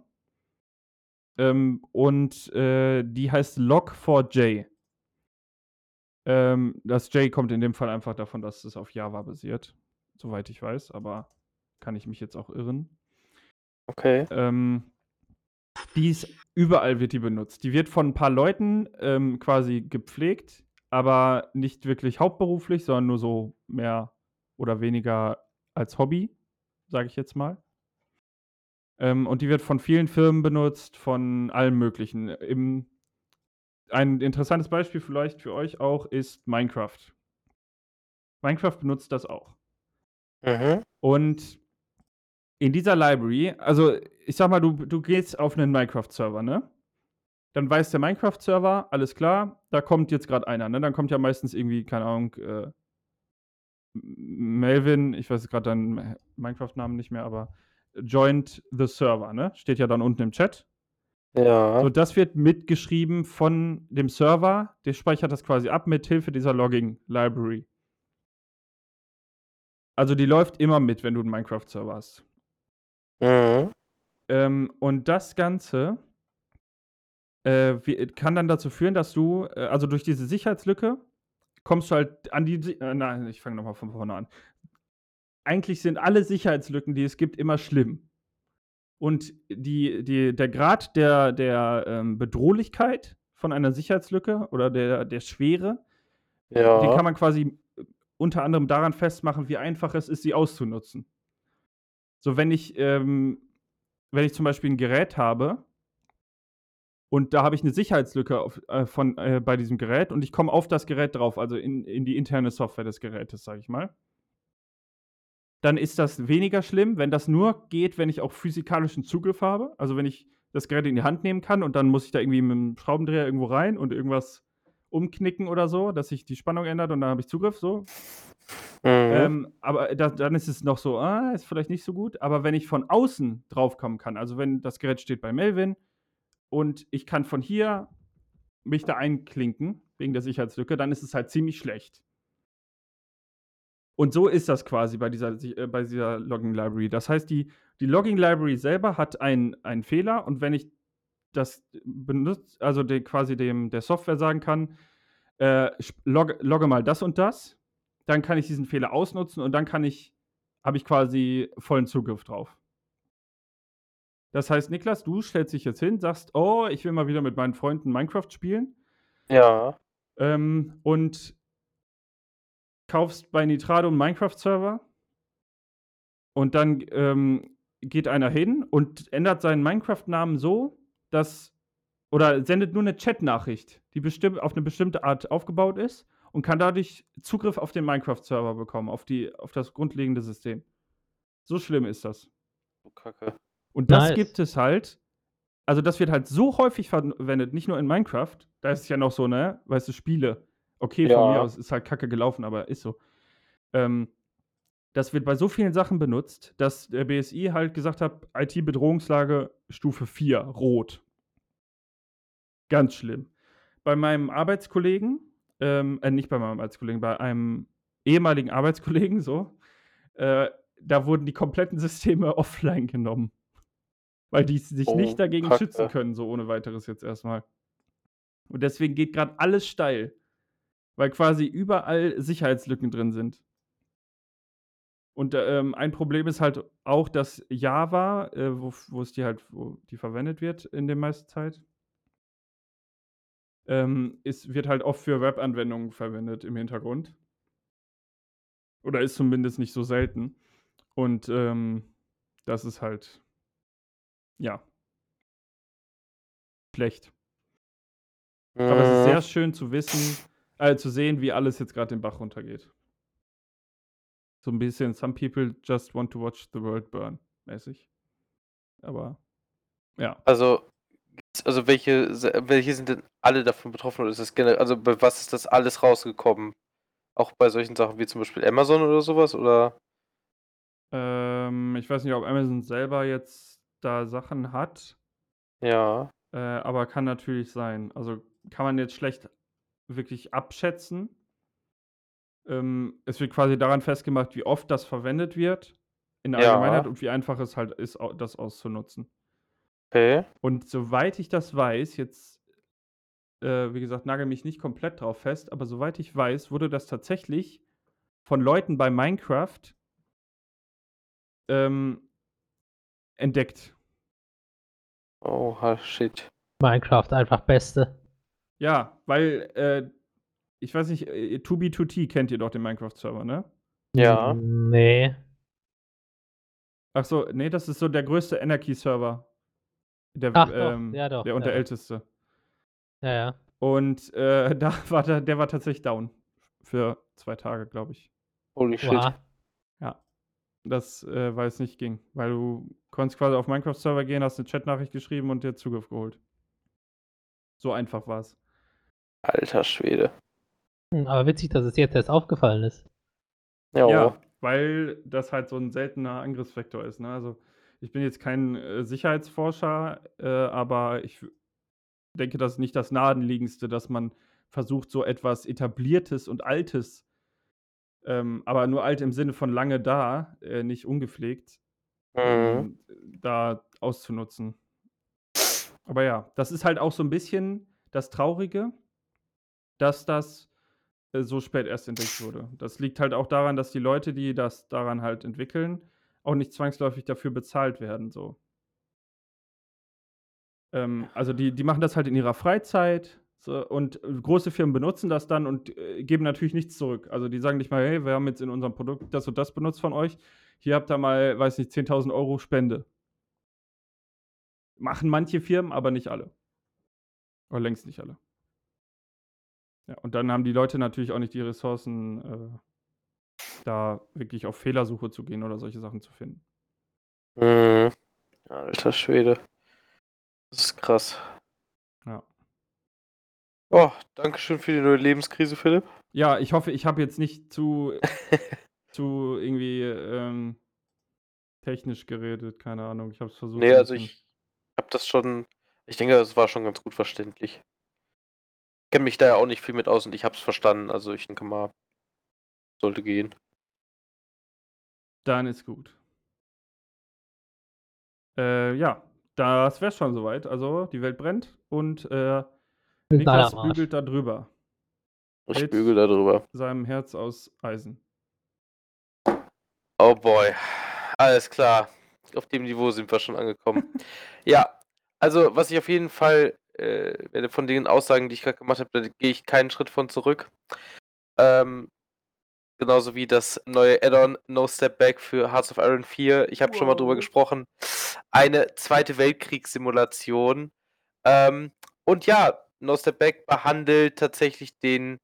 Ähm, und äh, die heißt Log4j. Ähm, das J kommt in dem Fall einfach davon, dass es auf Java basiert, soweit ich weiß, aber kann ich mich jetzt auch irren. Okay. Ähm, die ist, überall wird die benutzt. Die wird von ein paar Leuten ähm, quasi gepflegt, aber nicht wirklich hauptberuflich, sondern nur so mehr oder weniger als Hobby, sage ich jetzt mal. Ähm, und die wird von vielen Firmen benutzt, von allem Möglichen. Im, ein interessantes Beispiel vielleicht für euch auch ist Minecraft. Minecraft benutzt das auch. Mhm. Und in dieser Library, also ich sag mal, du, du gehst auf einen Minecraft-Server, ne? Dann weiß der Minecraft-Server, alles klar, da kommt jetzt gerade einer, ne? Dann kommt ja meistens irgendwie, keine Ahnung, äh, Melvin, ich weiß gerade deinen Minecraft-Namen nicht mehr, aber joined the server, ne? Steht ja dann unten im Chat. Ja. So, das wird mitgeschrieben von dem Server, der speichert das quasi ab mit Hilfe dieser Logging-Library. Also die läuft immer mit, wenn du einen Minecraft-Server hast. Mhm. Ähm, und das Ganze äh, kann dann dazu führen, dass du, äh, also durch diese Sicherheitslücke, kommst du halt an die. Äh, nein, ich fange nochmal von vorne an. Eigentlich sind alle Sicherheitslücken, die es gibt, immer schlimm. Und die, die, der Grad der, der ähm, Bedrohlichkeit von einer Sicherheitslücke oder der, der Schwere, Ja. den kann man quasi äh, unter anderem daran festmachen, wie einfach es ist, sie auszunutzen. So, wenn ich, ähm, wenn ich zum Beispiel ein Gerät habe und da habe ich eine Sicherheitslücke auf, äh, von, äh, bei diesem Gerät und ich komme auf das Gerät drauf, also in, in die interne Software des Gerätes, sage ich mal, dann ist das weniger schlimm, wenn das nur geht, wenn ich auch physikalischen Zugriff habe. Also wenn ich das Gerät in die Hand nehmen kann und dann muss ich da irgendwie mit dem Schraubendreher irgendwo rein und irgendwas umknicken oder so, dass sich die Spannung ändert und dann habe ich Zugriff, so. Mhm. Ähm, aber da, dann ist es noch so, ah, ist vielleicht nicht so gut. Aber wenn ich von außen draufkommen kann, also wenn das Gerät steht bei Melvin und ich kann von hier mich da einklinken, wegen der Sicherheitslücke, dann ist es halt ziemlich schlecht. Und so ist das quasi bei dieser, äh, bei dieser Logging Library. Das heißt, die, die Logging Library selber hat einen, einen Fehler und wenn ich das benutze, also den, quasi dem der Software sagen kann, äh, log, logge mal das und das, dann kann ich diesen Fehler ausnutzen und dann kann ich, habe ich quasi vollen Zugriff drauf. Das heißt, Niklas, du stellst dich jetzt hin, sagst, oh, ich will mal wieder mit meinen Freunden Minecraft spielen ja. ähm, und kaufst bei Nitrado einen Minecraft-Server und dann ähm, geht einer hin und ändert seinen Minecraft-Namen so, dass oder sendet nur eine Chat-Nachricht, die bestimmt auf eine bestimmte Art aufgebaut ist und kann dadurch Zugriff auf den Minecraft-Server bekommen, auf, die, auf das grundlegende System. So schlimm ist das. Oh, Kacke. Und das Nice. gibt es halt, also das wird halt so häufig verwendet, nicht nur in Minecraft, da ist es ja noch so, ne, weißt du, Spiele. Okay, von Ja. mir aus ist halt kacke gelaufen, aber ist so. Ähm, das wird bei so vielen Sachen benutzt, dass der BSI halt gesagt hat, IT-Bedrohungslage Stufe 4, rot. Ganz schlimm. Bei meinem Arbeitskollegen, ähm, äh, nicht bei meinem Arbeitskollegen, bei einem ehemaligen Arbeitskollegen, so, äh, da wurden die kompletten Systeme offline genommen. Weil die sich Oh, nicht dagegen Kacke. schützen können, so ohne weiteres jetzt erstmal. Und deswegen geht gerade alles steil. Weil quasi überall Sicherheitslücken drin sind. Und ähm, ein Problem ist halt auch, dass Java, äh, wo, wo es die halt, wo die verwendet wird in der meisten Zeit, ähm, ist, wird halt oft für Webanwendungen verwendet im Hintergrund. Oder ist zumindest nicht so selten. Und ähm, das ist halt, ja, schlecht. Aber es ist sehr schön zu wissen, äh, zu sehen, wie alles jetzt gerade den Bach runtergeht. So ein bisschen, some people just want to watch the world burn, mäßig. Aber, ja. Also, also welche, welche sind denn alle davon betroffen oder ist das generell, also bei was ist das alles rausgekommen? Auch bei solchen Sachen wie zum Beispiel Amazon oder sowas oder? Ähm, ich weiß nicht, ob Amazon selber jetzt da Sachen hat, Ja. äh, aber kann natürlich sein. Also kann man jetzt schlecht wirklich abschätzen. Ähm, es wird quasi daran festgemacht, wie oft das verwendet wird in der Ja. Allgemeinheit und wie einfach es halt ist, das auszunutzen. Okay. Und soweit ich das weiß, jetzt, äh, wie gesagt, nagel mich nicht komplett drauf fest, aber soweit ich weiß, wurde das tatsächlich von Leuten bei Minecraft ähm, entdeckt. Oh, shit. Minecraft einfach beste. Ja, weil, äh, ich weiß nicht, äh, 2B2T kennt ihr doch den Minecraft-Server, ne? Ja. Nee. Ach so, nee, das ist so der größte Anarchy-Server. Der, Ach doch, ähm, ja doch, der und ja der doch. älteste. Ja, ja. Und äh, da war der, der war tatsächlich down. Für zwei Tage, glaube ich. Holy shit. Oha. Ja. Das, äh, weil es nicht ging. Weil du konntest quasi auf Minecraft-Server gehen, hast eine Chatnachricht geschrieben und dir Zugriff geholt. So einfach war es. Alter Schwede. Hm, Aber witzig, dass es jetzt erst aufgefallen ist. Ja. Ja, weil das halt so ein seltener Angriffsvektor ist. Ne? Also ich bin jetzt kein äh, Sicherheitsforscher, äh, aber ich denke, das ist nicht das naheliegendste, dass man versucht, so etwas Etabliertes und Altes, ähm, aber nur alt im Sinne von lange da, äh, nicht ungepflegt, Mhm. ähm, da auszunutzen. Aber ja, das ist halt auch so 'n bisschen das Traurige, dass das, äh, so spät erst entdeckt wurde. Das liegt halt auch daran, dass die Leute, die das daran halt entwickeln, auch nicht zwangsläufig dafür bezahlt werden, so. Ähm, also die die machen das halt in ihrer Freizeit, so und große Firmen benutzen das dann und, äh, geben natürlich nichts zurück. Also, die sagen nicht mal: „Hey, wir haben jetzt in unserem Produkt das und das benutzt von euch. Hier habt ihr mal, weiß nicht, 10.000 € Spende.“ Machen manche Firmen, aber nicht alle. Oder längst nicht alle. Ja, und dann haben die Leute natürlich auch nicht die Ressourcen, äh, da wirklich auf Fehlersuche zu gehen oder solche Sachen zu finden. Mhm. Alter Schwede. Das ist krass. Ja. Oh, danke schön für die neue Lebenskrise, Philipp. Ja, ich hoffe, ich habe jetzt nicht zu zu irgendwie, ähm, technisch geredet, keine Ahnung. Ich habe es versucht, Ne, 'n also ich habe das schon ich denke, das war schon ganz gut verständlich. Kenne mich da ja auch nicht viel mit aus und ich habe es verstanden. Also, ich denke mal sollte gehen. Dann ist gut. Äh, ja, das wäre schon so weit. Also, die Welt brennt und, äh, Niklas bügelt da drüber. Ich Mit bügele da drüber. seinem Herz aus Eisen. Oh boy. Alles klar. Auf dem Niveau sind wir schon angekommen. Ja, also, was ich auf jeden Fall, äh, werde von den Aussagen, die ich grad gemacht habe, da gehe ich keinen Schritt von zurück. Ähm, genauso wie das neue Add-on No Step Back für Hearts of Iron 4. Ich habe schon mal drüber Wow. gesprochen. Eine Zweite Weltkriegssimulation. Ähm, und ja, No Step Back behandelt tatsächlich den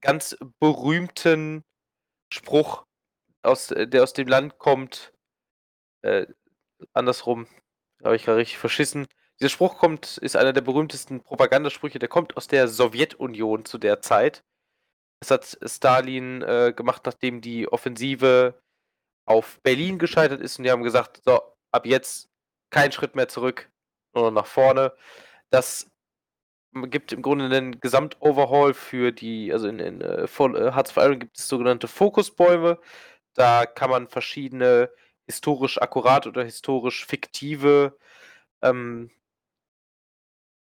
ganz berühmten Spruch aus der aus dem Land kommt äh, andersrum, habe ich grad richtig verschissen. Dieser Spruch kommt ist einer der berühmtesten Propagandasprüche, der kommt aus der Sowjetunion zu der Zeit. Das hat Stalin, äh, gemacht, nachdem die Offensive auf Berlin gescheitert ist und die haben gesagt: „So, ab jetzt kein Schritt mehr zurück, nur nach vorne.“ Das gibt im Grunde 'nen Gesamtoverhaul für die also in in, äh, Hearts of Iron gibt es sogenannte Fokusbäume. Da kann man verschiedene historisch akkurate oder historisch fiktive, ähm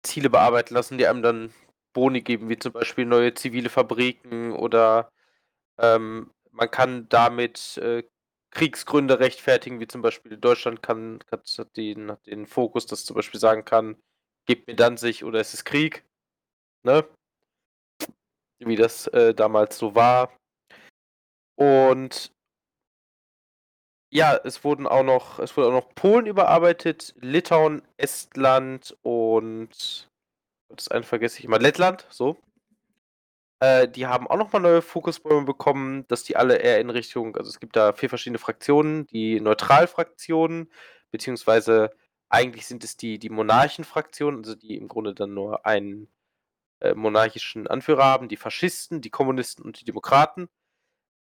Ziele bearbeiten lassen, die einem dann Boni geben, wie zum Beispiel neue zivile Fabriken oder, ähm, man kann damit, äh, Kriegsgründe rechtfertigen, wie zum Beispiel Deutschland kann hat den hat den Fokus, dass zum Beispiel sagen kann: „Gebt mir Danzig oder es ist Krieg“, ne? Wie das, äh, damals so war. Und ja, es wurden auch noch es wurde auch noch Polen überarbeitet, Litauen, Estland und das eine vergesse ich immer, Lettland, so. Äh, die haben auch noch mal neue Fokusbäume bekommen, dass die alle eher in Richtung also, es gibt da 4 verschiedene Fraktionen, die Neutral-Fraktionen, beziehungsweise eigentlich sind es die die Monarchen-Fraktionen, also, die im Grunde dann nur einen, äh, monarchischen Anführer haben, die Faschisten, die Kommunisten und die Demokraten.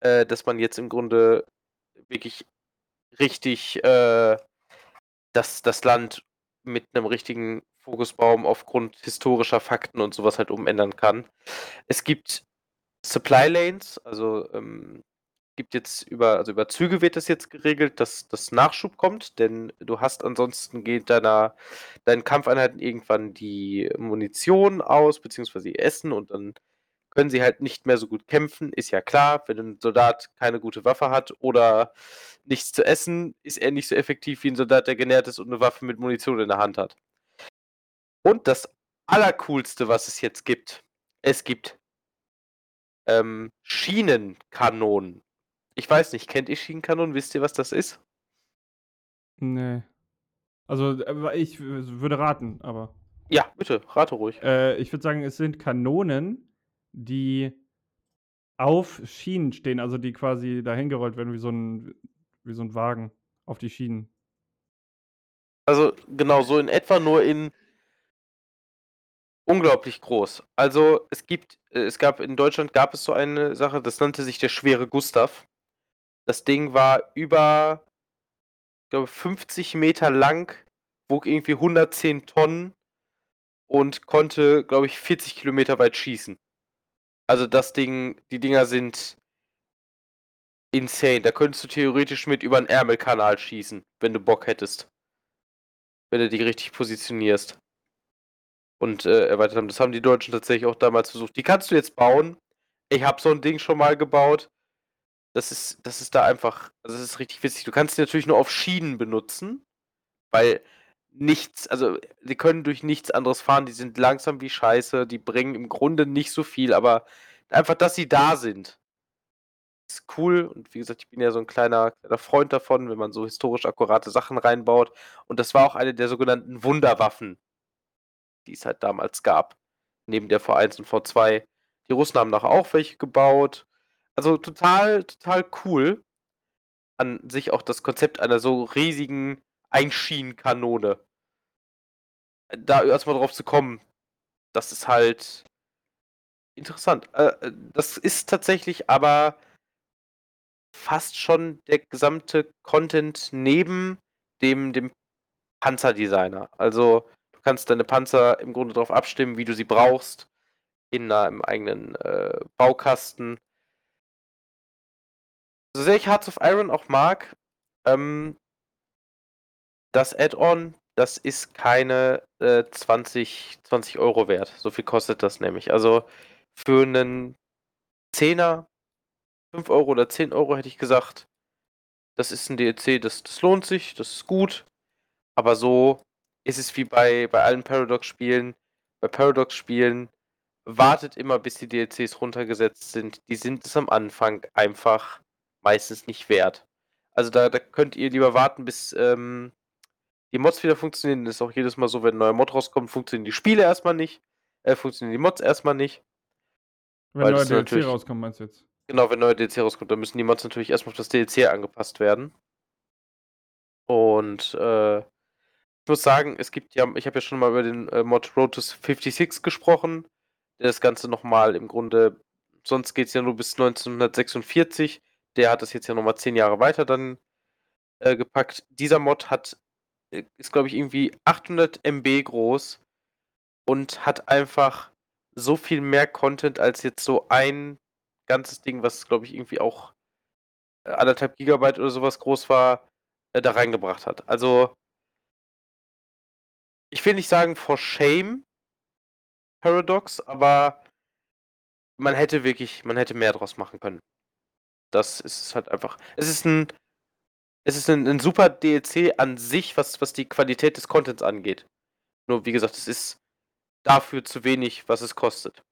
Äh, dass man jetzt im Grunde wirklich richtig, äh, das das Land mit 'nem richtigen Fokusbaum aufgrund historischer Fakten und so was halt umändern kann. Es gibt Supply Lanes, also, ähm, gibt jetzt über also, über Züge wird das jetzt geregelt, dass dass Nachschub kommt, denn du hast ansonsten geht deiner deinen Kampfeinheiten irgendwann die Munition aus, beziehungsweise Essen und dann können sie halt nicht mehr so gut kämpfen. Ist ja klar, wenn 'n Soldat keine gute Waffe hat oder nichts zu essen, ist er nicht so effektiv wie 'n Soldat, der genährt ist und 'ne Waffe mit Munition in der Hand hat. Und das Allercoolste, was es jetzt gibt: Es gibt ähm, Schienenkanonen. Ich weiß nicht, kennt ihr Schienenkanonen? Wisst ihr, was das ist? Ne. Also, äh, ich würde raten, aber Ja, bitte, rate ruhig. Äh, ich würde sagen, es sind Kanonen, die auf Schienen stehen, also, die quasi dahingerollt werden wie so 'n wie so 'n Wagen auf die Schienen. Also, genau so in etwa, nur in unglaublich groß. Also, es gibt äh, es gab in Deutschland gab es so eine Sache, das nannte sich der Schwere Gustav. Das Ding war über glaube 50 Meter lang, wog irgendwie 110 Tonnen und konnte, glaube ich, 40 Kilometer weit schießen. Also, das Ding die Dinger sind insane. Da könntest du theoretisch mit über 'n Ärmelkanal schießen, wenn du Bock hättest. Wenn du die richtig positionierst. und äh, erweitert haben. Das haben die Deutschen tatsächlich auch damals versucht. Die kannst du jetzt bauen. Ich habe so ein Ding schon mal gebaut. Das ist, das ist da einfach, also das ist richtig witzig. Du kannst die natürlich nur auf Schienen benutzen, weil nichts, also die können durch nichts anderes fahren. Die sind langsam wie Scheiße. Die bringen im Grunde nicht so viel, aber einfach, dass sie da sind, ist cool. Und wie gesagt, ich bin ja so ein kleiner, kleiner Freund davon, wenn man so historisch akkurate Sachen reinbaut. Und das war auch eine der sogenannten Wunderwaffen, die es halt damals gab. Neben der V1 und V2. Die Russen haben nachher auch welche gebaut. Also total, total cool. An sich auch das Konzept einer so riesigen Einschienenkanone. Da erstmal drauf zu kommen, das ist halt interessant. Äh, äh, das ist tatsächlich aber fast schon der gesamte Content neben dem, dem Panzerdesigner. Also du kannst deine Panzer im Grunde darauf abstimmen, wie du sie brauchst, in einem eigenen äh, Baukasten. So sehr ich Hearts of Iron auch mag, ähm, das Add-on, das ist keine äh, 20, 20 Euro wert. So viel kostet das nämlich. Also für einen Zehner 5 Euro oder 10 Euro hätte ich gesagt, das ist ein DLC, das, das lohnt sich, das ist gut. Aber so ist es wie bei, bei allen Paradox-Spielen. Bei Paradox-Spielen wartet immer, bis die DLCs runtergesetzt sind. Die sind es am Anfang einfach meistens nicht wert. Also da, da könnt ihr lieber warten, bis ähm, die Mods wieder funktionieren. Das ist auch jedes Mal so, wenn ein neuer Mod rauskommt, funktionieren die Spiele erstmal nicht. Äh, funktionieren die Mods erstmal nicht. Wenn neuer DLC rauskommt, meinst du jetzt? Genau, wenn neue DLC rauskommt, dann müssen die Mods natürlich erstmal auf das DLC angepasst werden. Und äh, ich muss sagen, es gibt ja, ich habe ja schon mal über den äh, Mod Road to 56 gesprochen, der das Ganze nochmal im Grunde, sonst geht es ja nur bis 1946, der hat das jetzt ja nochmal zehn Jahre weiter dann äh, gepackt. Dieser Mod hat, ist glaube ich irgendwie 800 MB groß und hat einfach so viel mehr Content als jetzt so ein ganzes Ding, was glaube ich irgendwie auch äh, anderthalb Gigabyte oder sowas groß war, äh, da reingebracht hat. Also ich will nicht sagen for shame Paradox, aber man hätte wirklich, man hätte mehr draus machen können. Das ist halt einfach. Es ist ein, es ist ein, ein super DLC an sich, was, was die Qualität des Contents angeht. Nur wie gesagt, es ist dafür zu wenig, was es kostet.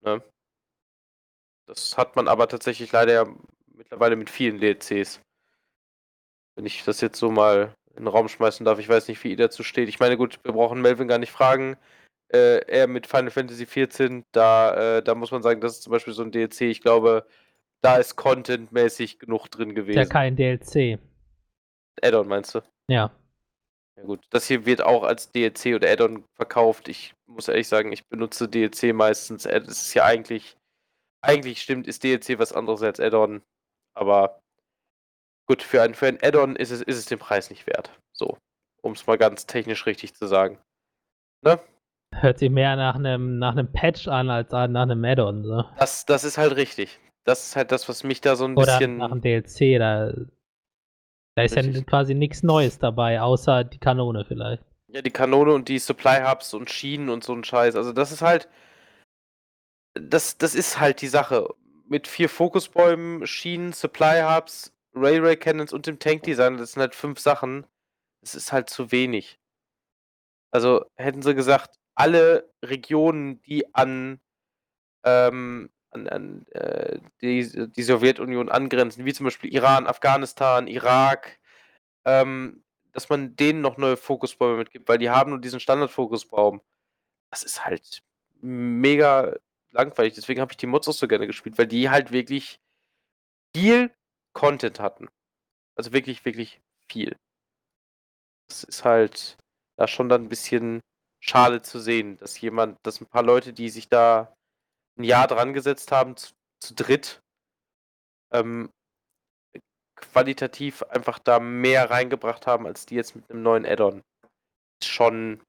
Ne? Das hat man aber tatsächlich leider ja mittlerweile mit vielen DLCs. Wenn ich das jetzt so mal in den Raum schmeißen darf, ich weiß nicht, wie ihr dazu steht. Ich meine, gut, wir brauchen Melvin gar nicht fragen. Äh, er mit Final Fantasy XIV, da, äh, da muss man sagen, das ist zum Beispiel so ein DLC. Ich glaube, da ist contentmäßig genug drin gewesen. Ja, kein DLC. Add-on meinst du? Ja. Ja gut, das hier wird auch als DLC oder Add-on verkauft. Ich muss ehrlich sagen, ich benutze DLC meistens. Es ist ja eigentlich eigentlich stimmt, ist DLC was anderes als Add-on. Aber gut, für ein, für ein Add-on ist es, ist es den Preis nicht wert. So, um es mal ganz technisch richtig zu sagen. Ne? Hört sich mehr nach einem nach Patch an als nach einem Add-on. So. Das, das ist halt richtig. Das ist halt das, was mich da so ein Oder bisschen. Nach einem DLC, da, da ist richtig. ja quasi nichts Neues dabei, außer die Kanone vielleicht. Ja, die Kanone und die Supply Hubs und Schienen und so ein Scheiß. Also das ist halt das, das ist halt die Sache. Mit vier Fokusbäumen, Schienen, Supply Hubs, Railway Cannons und dem Tank Designer, das sind halt fünf Sachen. Das ist halt zu wenig. Also hätten sie gesagt, alle Regionen, die an, ähm, an, an äh, die, die Sowjetunion angrenzen, wie zum Beispiel Iran, Afghanistan, Irak, ähm, dass man denen noch neue Fokusbäume mitgibt, weil die haben nur diesen Standard-Fokusbaum. Das ist halt mega langweilig. Deswegen habe ich die Mods auch so gerne gespielt, weil die halt wirklich viel Content hatten. Also wirklich, wirklich viel. Das ist halt da schon dann ein bisschen schade zu sehen, dass jemand, dass ein paar Leute, die sich da ein Jahr dran gesetzt haben, zu, zu dritt, ähm, qualitativ einfach da mehr reingebracht haben, als die jetzt mit einem neuen Add-on. Ist schon,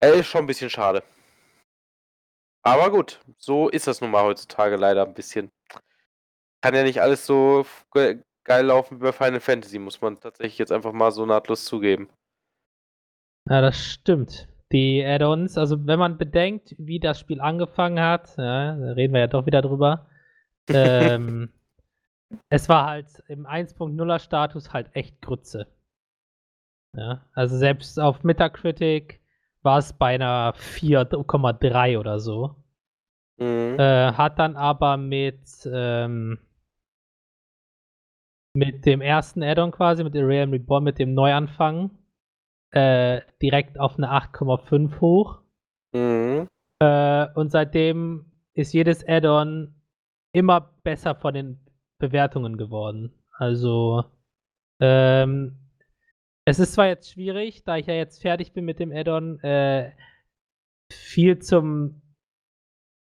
äh, ist schon ein bisschen schade. Aber gut, so ist das nun mal heutzutage leider ein bisschen. Kann ja nicht alles so geil laufen wie bei Final Fantasy, muss man tatsächlich jetzt einfach mal so nahtlos zugeben. Ja, das stimmt. Die Add-ons, also wenn man bedenkt, wie das Spiel angefangen hat, ja, da reden wir ja doch wieder drüber, ähm, es war halt im 1.0er Status halt echt Grütze. Ja, also selbst auf Metacritic war es bei einer 4,3 oder so. Mhm. Äh, hat dann aber mit, ähm, mit dem ersten Add-on quasi, mit der Realm Reborn, mit dem Neuanfang, äh, direkt auf eine 8,5 hoch. Mhm. Äh, und seitdem ist jedes Add-on immer besser von den Bewertungen geworden. Also, ähm, es ist zwar jetzt schwierig, da ich ja jetzt fertig bin mit dem Add-on, äh, viel zum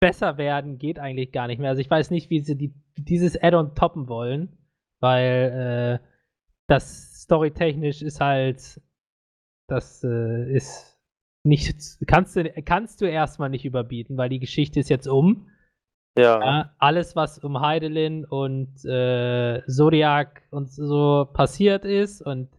besser werden geht eigentlich gar nicht mehr. Also ich weiß nicht, wie sie die, dieses Add-on toppen wollen, weil äh, das storytechnisch ist halt, das äh, ist nicht, kannst du, kannst du erstmal nicht überbieten, weil die Geschichte ist jetzt um. Ja. Ja, alles, was um Heidelin und äh, Zodiac und so passiert ist und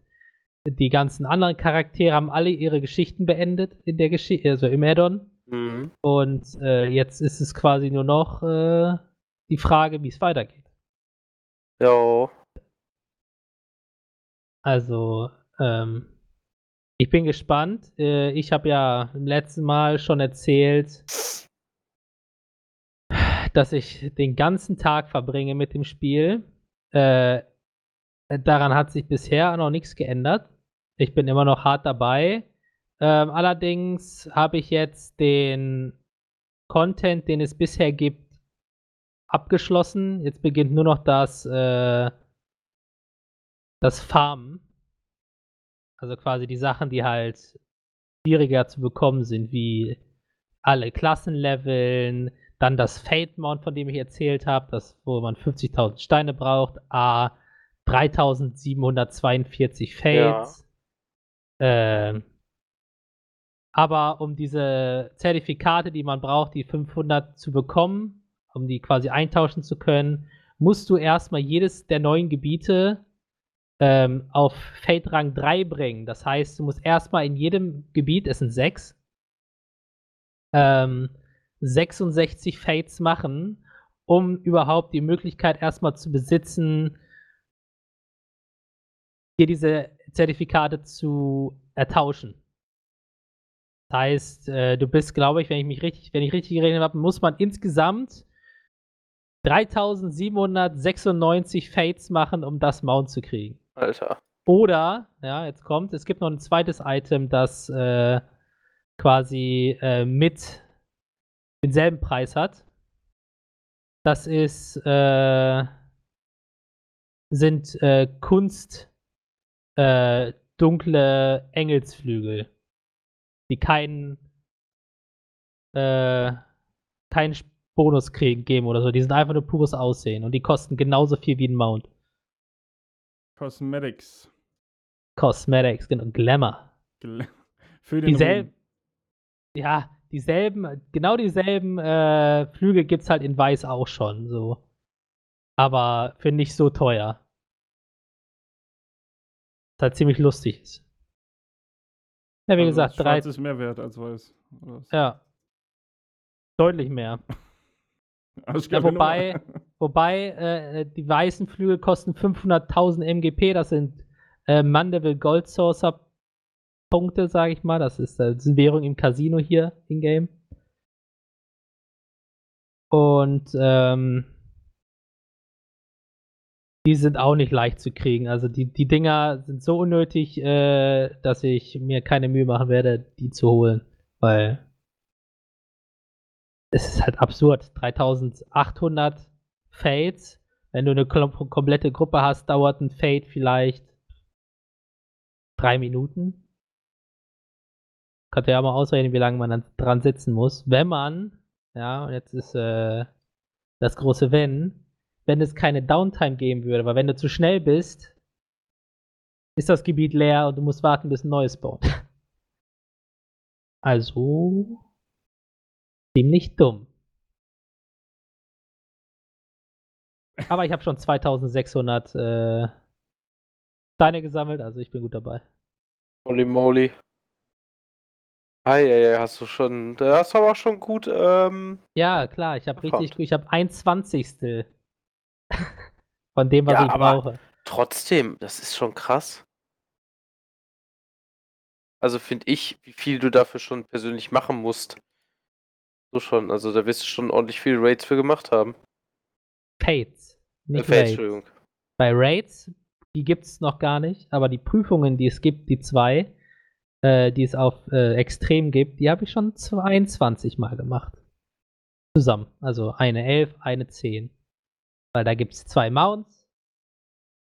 die ganzen anderen Charaktere haben alle ihre Geschichten beendet in der Geschichte, also im Addon. Mhm. Und äh, jetzt ist es quasi nur noch äh, die Frage, wie es weitergeht. Ja. Also, ähm, ich bin gespannt. Äh, ich habe ja im letzten Mal schon erzählt, dass ich den ganzen Tag verbringe mit dem Spiel. Äh, daran hat sich bisher noch nichts geändert. Ich bin immer noch hart dabei. Ähm, allerdings habe ich jetzt den Content, den es bisher gibt, abgeschlossen. Jetzt beginnt nur noch das, äh, das Farmen. Also quasi die Sachen, die halt schwieriger zu bekommen sind, wie alle Klassenleveln, dann das Fate Mount, von dem ich erzählt habe, das, wo man 50.000 Steine braucht, A 3742 Fates. Ähm, aber um diese Zertifikate, die man braucht, die 500 zu bekommen, um die quasi eintauschen zu können, musst du erstmal jedes der neuen Gebiete ähm, auf Fate Rang 3 bringen. Das heißt, du musst erstmal in jedem Gebiet, es sind sechs, ähm, 66 Fates machen, um überhaupt die Möglichkeit erstmal zu besitzen, dir diese Zertifikate zu ertauschen. Das heißt, äh, du bist, glaube ich, wenn ich mich richtig, wenn ich richtig geredet habe, muss man insgesamt 3796 Fates machen, um das Mount zu kriegen. Alter. Oder, ja, jetzt kommt, es gibt noch ein zweites Item, das äh, quasi äh, mit denselben Preis hat. Das ist, äh, sind äh, Kunst äh, dunkle Engelsflügel, die keinen äh, keinen Bonus kriegen geben oder so. Die sind einfach nur pures Aussehen und die kosten genauso viel wie ein Mount. Cosmetics. Cosmetics, genau, Glamour. Gl- Für den Dieselben, Ruhm. ja, dieselben, genau dieselben äh, Flügel gibt's halt in Weiß auch schon, so. Aber für nicht so teuer. Was halt ziemlich lustig ist. Ja, wie Also gesagt, drei, Schwarz ist mehr wert als weiß. ja. Deutlich mehr. Ja, du wobei- Wobei, äh, die weißen Flügel kosten 500.000 MGP, das sind äh, Mandeville Gold Saucer Punkte, sage ich mal. Das ist, äh, das ist Währung im Casino hier in-game. Und ähm, die sind auch nicht leicht zu kriegen. Also die, die Dinger sind so unnötig, äh, dass ich mir keine Mühe machen werde, die zu holen. Weil es ist halt absurd. 3800 Fates. Wenn du eine kom komplette Gruppe hast, dauert ein Fade vielleicht drei Minuten. Könnt ihr ja mal ausrechnen, wie lange man dann dran sitzen muss. Wenn man, ja, und jetzt ist äh, das große Wenn, wenn es keine Downtime geben würde, weil wenn du zu schnell bist, ist das Gebiet leer und du musst warten, bis ein neues baut. Also ziemlich dumm. Aber ich habe schon 2600 äh, Steine gesammelt, also ich bin gut dabei. Holy moly. Ei, ei, ei, hast du schon. Da hast du aber auch schon gut. Ähm, Ja, klar, ich habe richtig, ich habe ein Zwanzigstel von dem, was Ja, ich brauche. trotzdem, das ist schon krass. Also finde ich, wie viel du dafür schon persönlich machen musst. So schon. Also da wirst du schon ordentlich viel Raids für gemacht haben. Fates, Äh, nicht Fates, Raids. Entschuldigung. Bei Raids, die gibt es noch gar nicht, aber die Prüfungen, die es gibt, die zwei, äh, die es auf äh, Extrem gibt, die habe ich schon 22 Mal gemacht. Zusammen. Also eine 11, eine 10. Weil da gibt es zwei Mounts,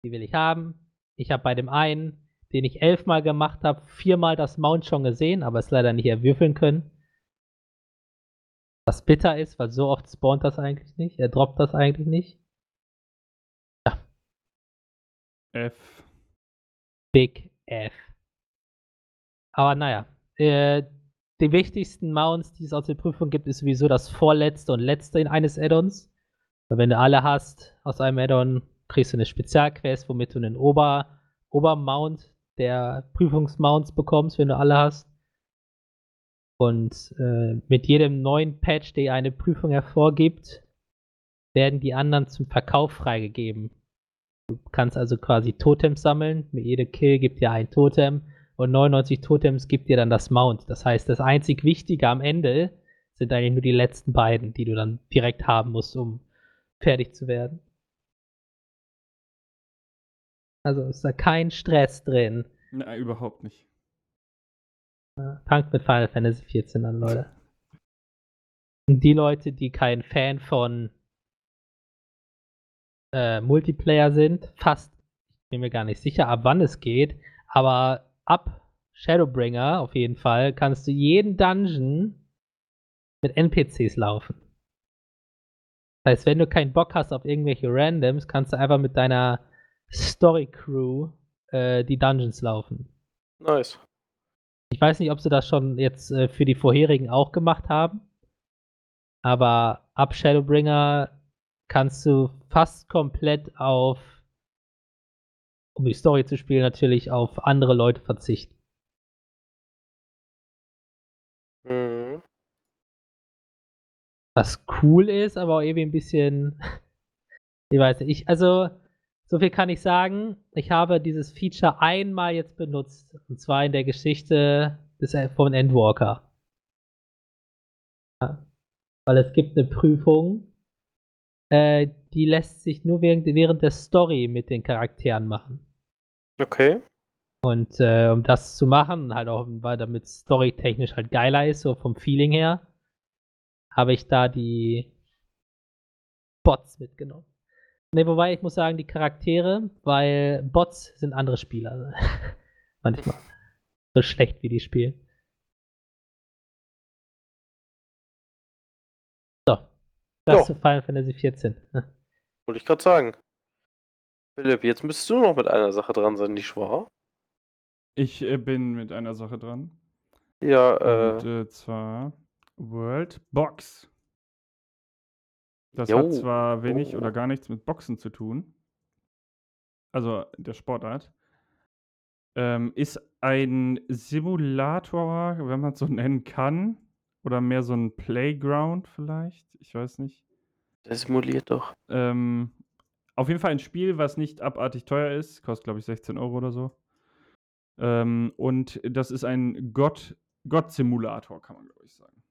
die will ich haben. Ich habe bei dem einen, den ich elfmal gemacht habe, viermal das Mount schon gesehen, aber es leider nicht erwürfeln können. Was bitter ist, weil so oft spawnt das eigentlich nicht. Er droppt das eigentlich nicht. F. Big F. Aber naja, äh, die wichtigsten Mounts, die es aus der Prüfung gibt, ist sowieso das vorletzte und letzte in eines Add-ons. Weil wenn du alle hast aus einem Add-on, kriegst du eine Spezialquest, womit du einen Ober Obermount der Prüfungsmounts bekommst, wenn du alle hast. Und äh, mit jedem neuen Patch, der eine Prüfung hervorgibt, werden die anderen zum Verkauf freigegeben. Du kannst also quasi Totems sammeln. Mit jedem Kill gibt dir ein Totem und 99 Totems gibt dir dann das Mount. Das heißt, das einzig Wichtige am Ende sind eigentlich nur die letzten beiden, die du dann direkt haben musst, um fertig zu werden. Also ist da kein Stress drin. Na, überhaupt nicht. Fangt mit Final Fantasy 14 an, Leute. Und die Leute, die kein Fan von äh, Multiplayer sind, fast, ich bin mir gar nicht sicher, ab wann es geht, aber ab Shadowbringer auf jeden Fall kannst du jeden Dungeon mit NPCs laufen. Das heißt, wenn du keinen Bock hast auf irgendwelche Randoms, kannst du einfach mit deiner Story Crew äh, die Dungeons laufen. Nice. Ich weiß nicht, ob sie das schon jetzt äh, für die vorherigen auch gemacht haben. Aber ab Shadowbringer kannst du fast komplett auf, um die Story zu spielen, natürlich auf andere Leute verzichten. Mhm. Was cool ist, aber auch irgendwie ein bisschen. ich weiß nicht. Ich, also, so viel kann ich sagen. Ich habe dieses Feature einmal jetzt benutzt. Und zwar in der Geschichte des, von Endwalker. Ja. Weil es gibt eine Prüfung, äh, die lässt sich nur während, während der Story mit den Charakteren machen. Okay. Und äh, um das zu machen, halt auch, weil damit storytechnisch halt geiler ist, so vom Feeling her, habe ich da die Bots mitgenommen. Ne, wobei ich muss sagen, die Charaktere, weil Bots sind andere Spieler. Manchmal. So schlecht wie die spielen. So. Das Ja. zu Final Fantasy 14. Wollte ich gerade sagen. Philipp, jetzt müsstest du noch mit einer Sache dran sein, nicht wahr? Ich äh, bin mit einer Sache dran. Ja, Und äh, äh, zwar World Box. Das Jo. hat zwar wenig Oh. oder gar nichts mit Boxen zu tun. Also der Sportart. Ähm, ist ein Simulator, wenn man es so nennen kann. Oder mehr so ein Playground vielleicht. Ich weiß nicht. das simuliert doch. Ähm, auf jeden Fall ein Spiel, was nicht abartig teuer ist. Kostet, glaube ich, 16 Euro oder so. Ähm, und das ist ein Gott- Gott-Simulator, kann man, glaube ich, sagen.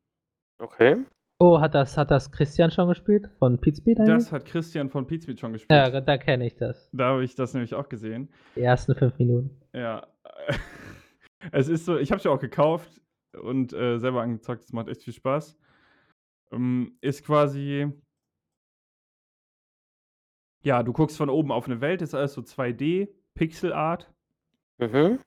Okay. Oh, hat das, hat das Christian schon gespielt? Von Pizmeet eigentlich? Das hat Christian von Pizmeet schon gespielt. ja, da kenne ich das. Da habe ich das nämlich auch gesehen. Die ersten fünf Minuten. Ja. es ist so, ich habe es ja auch gekauft und äh, selber angezockt. Es macht echt viel Spaß. Ähm, ist quasi. Ja, du guckst von oben auf eine Welt, ist alles so 2D, Pixelart Mhm.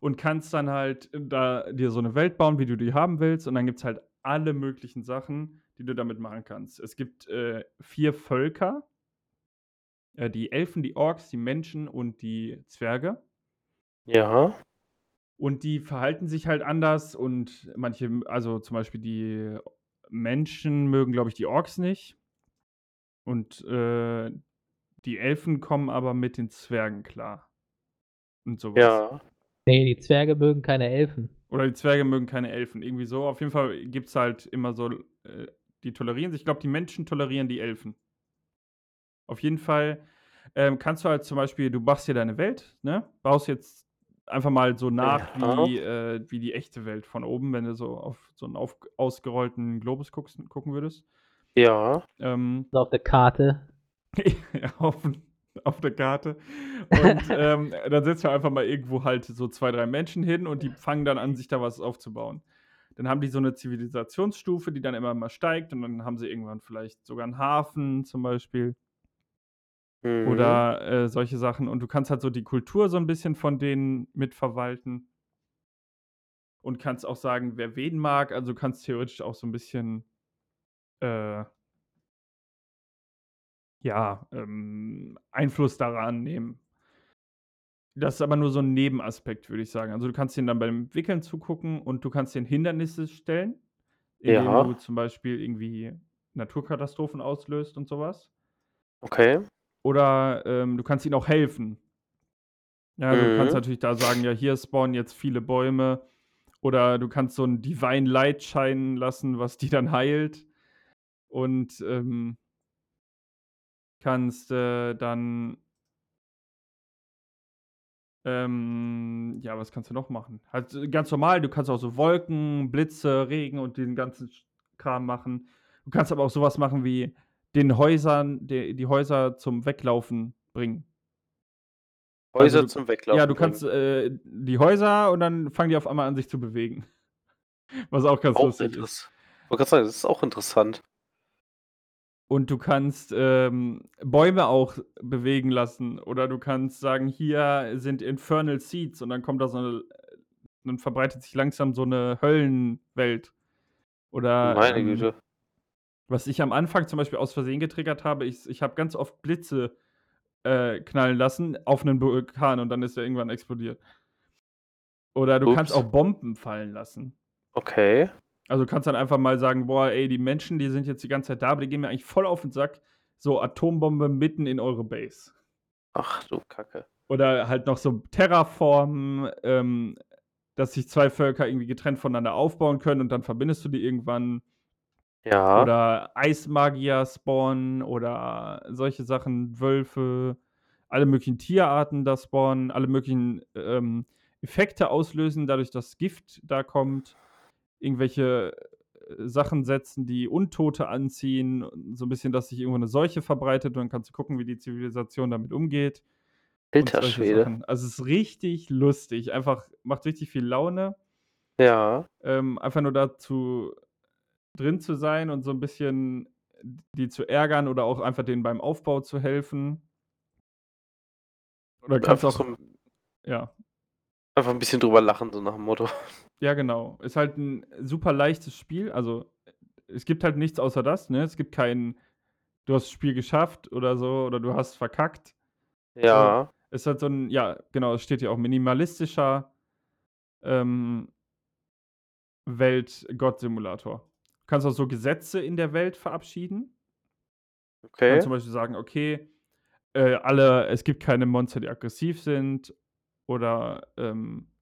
und kannst dann halt da dir so eine Welt bauen, wie du die haben willst. Und dann gibt es halt alle möglichen Sachen, die du damit machen kannst. Es gibt äh, vier Völker: äh, die Elfen, die Orks, die Menschen und die Zwerge. Ja. Und die verhalten sich halt anders und manche, also zum Beispiel die Menschen mögen, glaube ich, die Orks nicht. Und äh, die Elfen kommen aber mit den Zwergen klar. Und sowas. Ja. Nee, die Zwerge mögen keine Elfen. Oder die Zwerge mögen keine Elfen. Irgendwie so. Auf jeden Fall gibt es halt immer so, äh, die tolerieren sich. Ich glaube, die Menschen tolerieren die Elfen. Auf jeden Fall ähm, kannst du halt zum Beispiel, du machst hier deine Welt, ne? Baust jetzt einfach mal so nach, Ja. wie, äh, wie die echte Welt von oben, wenn du so auf so einen auf, ausgerollten Globus guckst, gucken würdest. Ja. Ähm, So auf der Karte. ja, auf, auf der Karte. Und ähm, dann setzt du einfach mal irgendwo halt so zwei, drei Menschen hin und die fangen dann an, sich da was aufzubauen. Dann haben die so eine Zivilisationsstufe, die dann immer mal steigt und dann haben sie irgendwann vielleicht sogar einen Hafen zum Beispiel Mhm. oder äh, solche Sachen. Und du kannst halt so die Kultur so ein bisschen von denen mitverwalten. Und kannst auch sagen, wer wen mag. Also du kannst theoretisch auch so ein bisschen äh, ja, ähm, Einfluss daran nehmen. Das ist aber nur so ein Nebenaspekt, würde ich sagen. Also du kannst denen dann beim Wickeln zugucken und du kannst den Hindernisse stellen, indem Ja. du zum Beispiel irgendwie Naturkatastrophen auslöst und sowas. Okay. Oder ähm, du kannst ihnen auch helfen. Ja, du kannst Mhm. natürlich da sagen, ja, hier spawnen jetzt viele Bäume. Oder du kannst so ein Divine Light scheinen lassen, was die dann heilt. Und ähm, kannst äh, dann. Ähm, ja, was kannst du noch machen? Halt äh, ganz normal, du kannst auch so Wolken, Blitze, Regen und den ganzen Kram machen. Du kannst aber auch sowas machen wie den Häusern, die, die Häuser zum Weglaufen bringen. Häuser Also du- zum Weglaufen. ja, du bringen. kannst äh, die Häuser und dann fangen die auf einmal an, sich zu bewegen. Was auch ganz auch lustig ist. Ich wollte gerade sagen, das ist auch interessant. Und du kannst ähm, Bäume auch bewegen lassen. Oder du kannst sagen, hier sind Infernal Seeds und dann kommt da so eine, dann verbreitet sich langsam so eine Höllenwelt. Oder Meine ähm, Güte. was ich am Anfang zum Beispiel aus Versehen getriggert habe, ich, ich habe ganz oft Blitze äh, knallen lassen auf einen Vulkan und dann ist er irgendwann explodiert. Oder du kannst Ups. auch Bomben fallen lassen. Okay. Also du kannst dann einfach mal sagen, boah, ey, die Menschen, die sind jetzt die ganze Zeit da, aber die gehen mir eigentlich voll auf den Sack. So Atombombe mitten in eure Base. Ach du Kacke. Oder halt noch so Terraformen, ähm, dass sich zwei Völker irgendwie getrennt voneinander aufbauen können und dann verbindest du die irgendwann. Ja. Oder Eismagier spawnen oder solche Sachen, Wölfe, alle möglichen Tierarten da spawnen, alle möglichen ähm, Effekte auslösen, dadurch, dass Gift da kommt, irgendwelche äh, Sachen setzen, die Untote anziehen, so ein bisschen, dass sich irgendwo eine Seuche verbreitet und dann kannst du gucken, wie die Zivilisation damit umgeht. Alter Schwede. Also es ist richtig lustig, einfach macht richtig viel Laune Ja. ähm, einfach nur dazu drin zu sein und so ein bisschen die zu ärgern oder auch einfach denen beim Aufbau zu helfen. Oder kannst auch, ja, Einfach ein bisschen drüber lachen, so nach dem Motto. ja genau. Ist halt ein super leichtes Spiel. Also es gibt halt nichts außer das. Ne, es gibt kein, du hast das Spiel geschafft oder so oder du hast verkackt. Ja. ist halt so ein, ja, genau, es steht hier auch minimalistischer ähm, Welt-Gott-Simulator. Du kannst auch so Gesetze in der Welt verabschieden. Du Okay. kannst zum Beispiel sagen, okay, äh, alle, es gibt keine Monster, die aggressiv sind oder ähm,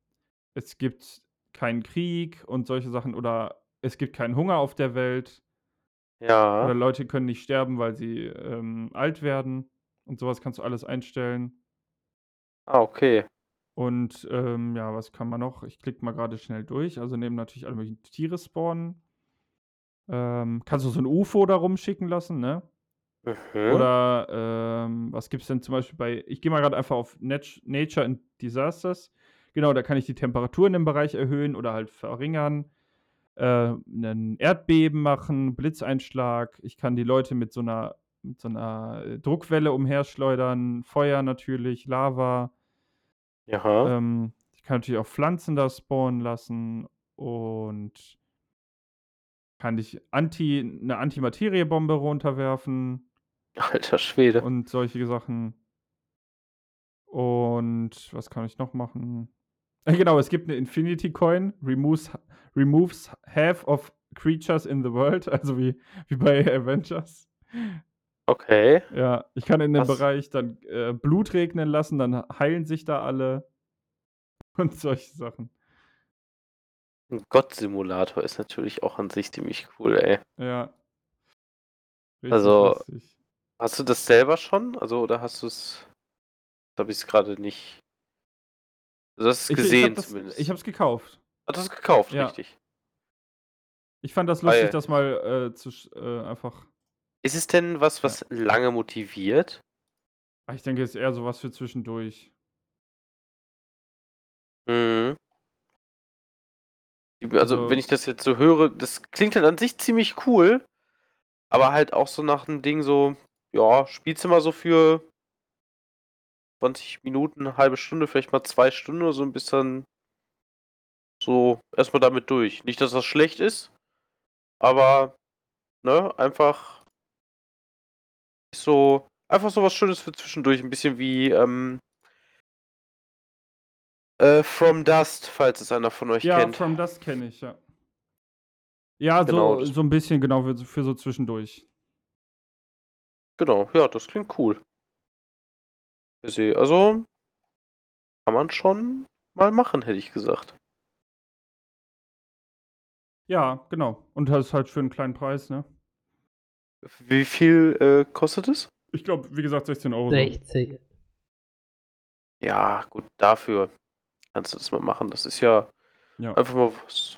es gibt keinen Krieg und solche Sachen oder es gibt keinen Hunger auf der Welt oder Ja. Leute können nicht sterben, weil sie ähm, alt werden und sowas kannst du alles einstellen. Ah, okay. Und ähm, ja, was kann man noch? Ich klicke mal gerade schnell durch. Also nehmen natürlich alle möglichen Tiere spawnen. Ähm, kannst du so ein UFO da rumschicken lassen, ne? Mhm. Oder ähm, was gibt es denn zum Beispiel bei, ich gehe mal gerade einfach auf Nat Nature and Disasters. Genau, da kann ich die Temperatur in dem Bereich erhöhen oder halt verringern. Äh, einen Erdbeben machen, Blitzeinschlag. Ich kann die Leute mit so einer, mit so einer äh, Druckwelle umherschleudern. Feuer natürlich, Lava. Ja. Ähm, ich kann natürlich auch Pflanzen da spawnen lassen und kann ich Anti, eine Antimateriebombe runterwerfen Alter Schwede. und solche Sachen. Und was kann ich noch machen? Äh, Genau, es gibt eine Infinity Coin, removes, removes half of creatures in the world, also wie, wie bei Avengers. Okay. Ja, ich kann in dem Was? Bereich dann äh, Blut regnen lassen, dann heilen sich da alle. und solche Sachen. Ein Gott-Simulator ist natürlich auch an sich ziemlich cool, ey. Ja. Richtig Also, lustig. Hast du das selber schon? Also, oder hast du es. habe ich es gerade nicht. Also, du hast es Ich, ich gesehen habe das, zumindest. ich hab's gekauft. Hast du es gekauft, Ja. richtig. Ich fand das lustig, Weil- das mal äh, zu, äh, einfach. Ist es denn was, was lange motiviert? Ah, Ich denke, es ist eher sowas für zwischendurch. Mhm. Also, Also- wenn ich das jetzt so höre, das klingt halt an sich ziemlich cool, aber halt auch so nach einem Ding so, ja, mal so für 20 Minuten, eine halbe Stunde, vielleicht mal zwei Stunden oder so ein bisschen so erstmal damit durch. Nicht, dass das schlecht ist, aber ne, einfach so, einfach so was Schönes für zwischendurch, ein bisschen wie ähm, äh, From Dust, falls es einer von euch Ja, kennt. From Dust kenne ich, ja. Ja, Genau, so, so ein bisschen, genau, für, für so zwischendurch. Genau, ja, das klingt cool. Also, kann man schon mal machen, hätte ich gesagt. Ja, genau. Und das ist halt für einen kleinen Preis, ne? Wie viel äh, kostet es? Ich glaube, wie gesagt, 16 Euro. so. 60. Ja, gut, dafür kannst du das mal machen. Das ist ja Ja. einfach mal was.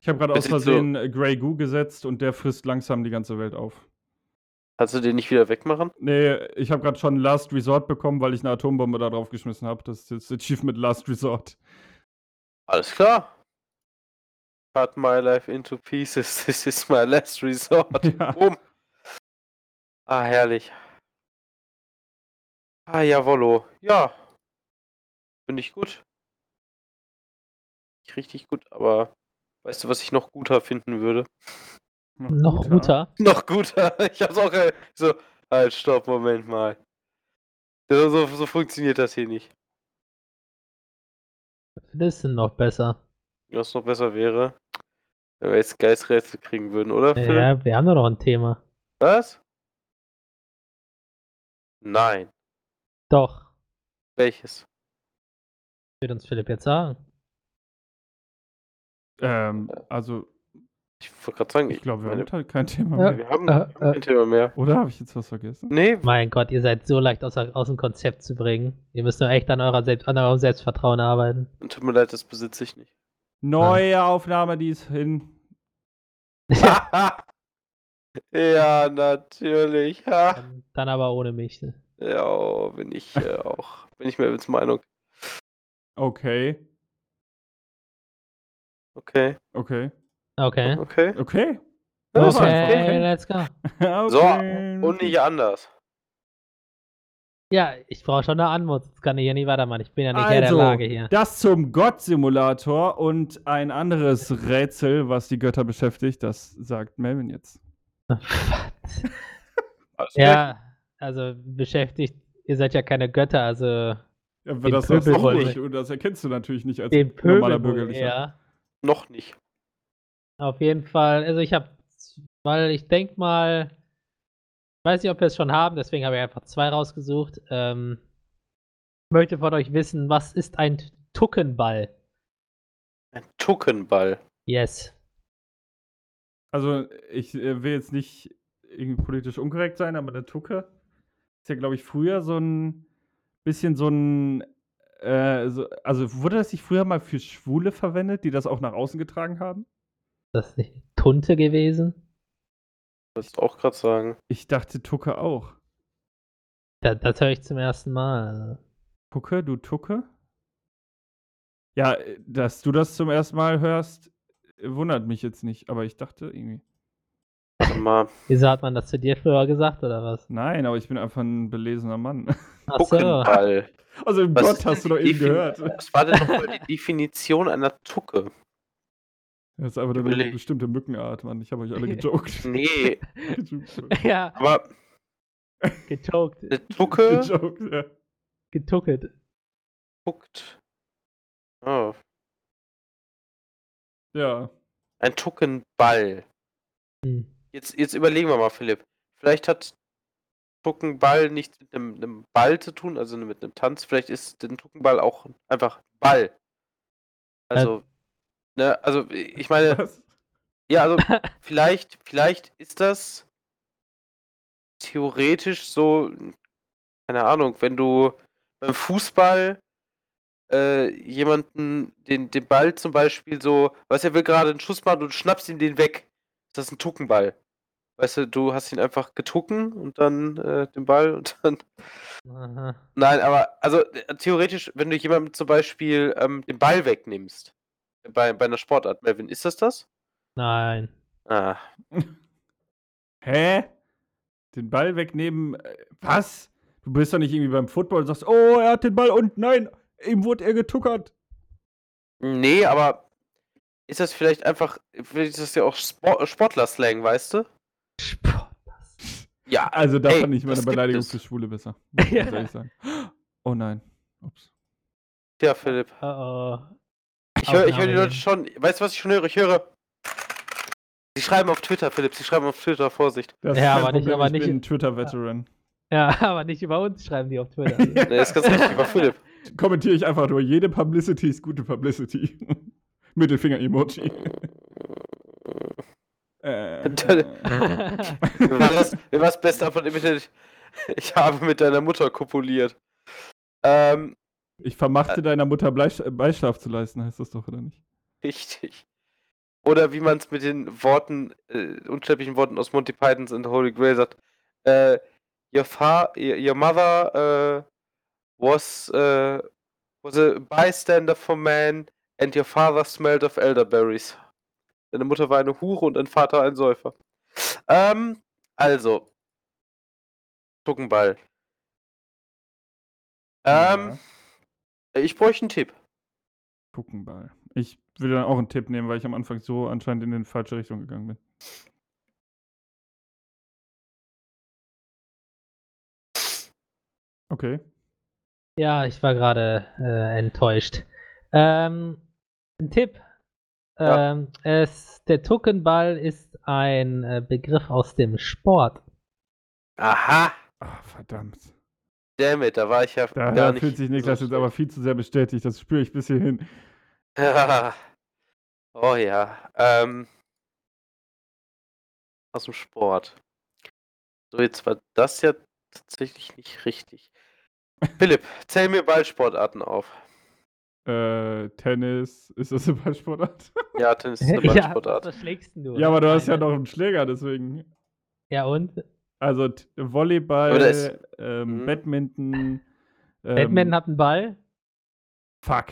Ich habe gerade aus Das ist so- Versehen äh, Grey Goo gesetzt und der frisst langsam die ganze Welt auf. Kannst du den nicht wieder wegmachen? Nee, ich habe gerade schon Last Resort bekommen, weil ich eine Atombombe da drauf geschmissen habe. Das ist jetzt Achievement Last Resort. Alles klar. Cut my life into pieces. This is my last resort. Ja. Boom. Ah, herrlich. Ah, jawollo. Ja. Finde ich gut. Nicht richtig gut, aber weißt du, was ich noch guter finden würde? Noch guter. Noch guter. Ich hab's auch geil. So, halt, stopp, Moment mal. So, so, so funktioniert das hier nicht. Das ist noch besser. Was noch besser wäre, wenn wir jetzt Geisträtsel kriegen würden, oder? Philipp? Ja, wir haben doch noch ein Thema. Was? Nein. Doch. Welches? Wird uns Philipp jetzt sagen. Ähm, also, Ich wollte gerade sagen, ich glaube, wir meine, haben halt kein Thema Ja. mehr. wir haben, Äh, wir haben äh. kein Thema mehr. Oder habe ich jetzt was vergessen? Nee, Mein Gott, ihr seid so leicht aus, aus dem Konzept zu bringen. Ihr müsst nur echt an, eurer Selbst, an eurem Selbstvertrauen arbeiten. tut mir leid, das besitze ich nicht. Neue Aufnahme, die ist hin. ja, natürlich. Ha. Dann, dann aber ohne mich. Ne? Ja, bin ich äh, auch. Bin ich Melvins Meinung. Okay, Okay, okay, Okay. okay. okay. Ja, Okay. Okay, let's go. okay. So, und nicht anders. Ja, ich brauche schon eine Antwort. Jetzt kann ich hier nicht weitermachen. Ich bin ja nicht Herr der Also, Lage hier. das zum Gott-Simulator und ein anderes Rätsel, was die Götter beschäftigt, das sagt Melvin jetzt. Ja, also beschäftigt, ihr seid ja keine Götter, also Ja, aber das sagst du nicht ich. und das erkennst du natürlich nicht als den normaler Pöbel Bürgerlicher. eher. Noch nicht. Auf jeden Fall, also ich habe, weil ich denk mal, weiß nicht, ob wir es schon haben, deswegen habe ich einfach zwei rausgesucht. Ähm, ich möchte von euch wissen, was ist ein Tuckenball? Ein Tuckenball. Yes. Also, ich äh, will jetzt nicht irgendwie politisch unkorrekt sein, aber der Tucke ist ja, glaube ich, früher so ein bisschen so ein. Äh, so, also, wurde das nicht früher mal für Schwule verwendet, die das auch nach außen getragen haben? Das nicht Tunte gewesen? Wolltest du auch gerade sagen. Ich dachte Tucke auch. Da, das höre ich zum ersten Mal. Tucke, du Tucke? Ja, äh, dass du das zum ersten Mal hörst, äh, wundert mich jetzt nicht, aber ich dachte irgendwie. Warte mal. Wieso hat man das zu dir früher gesagt, oder was? Nein, aber ich bin einfach ein belesener Mann. Achso. Tuckenball. Also im Was Gott hast du doch eben gehört. Was war denn nochmal die Definition einer Tucke? Das ist aber eine bestimmte Mückenart, Mann. Ich habe euch alle gejoked. Nee, Gejoked, ja, aber gechoked. eine Tucke Gejoked, ja. Getucket. guckt. Oh, Ja. ein Tuckenball. Hm. Jetzt, jetzt überlegen wir mal, Philipp. Vielleicht hat Tuckenball nichts mit einem, einem Ball zu tun, also mit einem Tanz. Vielleicht ist der Tuckenball auch einfach Ball. Also, ne, also ich meine, Was? ja, also vielleicht, vielleicht ist das theoretisch so, keine Ahnung, wenn du beim Fußball äh, jemanden den, den Ball zum Beispiel so, weißt du, er will gerade einen Schuss machen und du schnappst ihm den weg. Das ist ein Tuckenball. Weißt du, du hast ihn einfach getucken und dann äh, den Ball und dann. Aha. Nein, aber also äh, theoretisch, wenn du jemandem zum Beispiel ähm, den Ball wegnimmst, bei, bei einer Sportart, Melvin, ist das das? Nein. Ah, Hä? Den Ball wegnehmen? äh, Was? Du bist doch nicht irgendwie beim Football und sagst, oh, er hat den Ball und nein, ihm wurde er getuckert. nee, aber ist das vielleicht einfach, vielleicht ist das ja auch Sport, Sportler-Slang, weißt du? Sport. Ja, Also da Ey, fand ich meine Beleidigung für Schwule besser. Muss ich Ja. ehrlich sagen. Oh nein. Ups. ja, Philipp. Oh, oh. Ich höre ich hör die Leute schon. Weißt du, was ich schon höre? Ich höre. Sie schreiben auf Twitter, Philipp. Sie schreiben auf Twitter, Vorsicht. Das Ja, aber nicht- aber ich nicht- bin ein Twitter-Veteran. Ja, aber nicht über uns schreiben die auf Twitter. Nee, ist ganz richtig, über Philipp. Kommentiere ich einfach nur, jede Publicity ist gute Publicity. Mittelfinger-Emoji. äh, das, wie war das Beste im Internet? Ich habe mit deiner Mutter kopuliert. Ähm, ich vermachte deiner Mutter Bleich Beischlaf zu leisten, heißt das doch, oder nicht? richtig. Oder wie man es mit den Worten, äh, unsterblichen Worten aus Monty Pythons and the Holy Grail sagt. Äh, your, fa your, your mother äh, was, äh, was a bystander for man and your father smelled of elderberries. Deine Mutter war eine Hure und dein Vater ein Säufer. Ähm, also. Tuckenball. Ähm, ich bräuchte einen Tipp. Guckenball. Ich würde dann auch einen Tipp nehmen, weil ich am Anfang so anscheinend in die falsche Richtung gegangen bin. Okay. Ja, ich war gerade äh, enttäuscht. Ähm, ein Tipp. Ja. Ähm, es, der Tuckenball ist ein äh, Begriff aus dem Sport. Aha. Ah, verdammt. Dammit, da war ich ja Da, gar da nicht. fühlt sich Niklas so jetzt aber viel zu sehr bestätigt. Das spüre ich bis hierhin. Ja. Oh ja. Ähm, aus dem Sport. So, jetzt war das ja tatsächlich nicht richtig. Philipp, zähl mir Ballsportarten auf. Äh, Tennis, ist das eine Ballsportart? Ja, Tennis ist eine ja, Ballsportart. was schlägst du? ja, aber du hast ja Meine- noch einen Schläger, deswegen. Ja, und? Also Volleyball, ist- ähm, Mhm. Badminton. Ähm, Batman hat einen Ball. Fuck.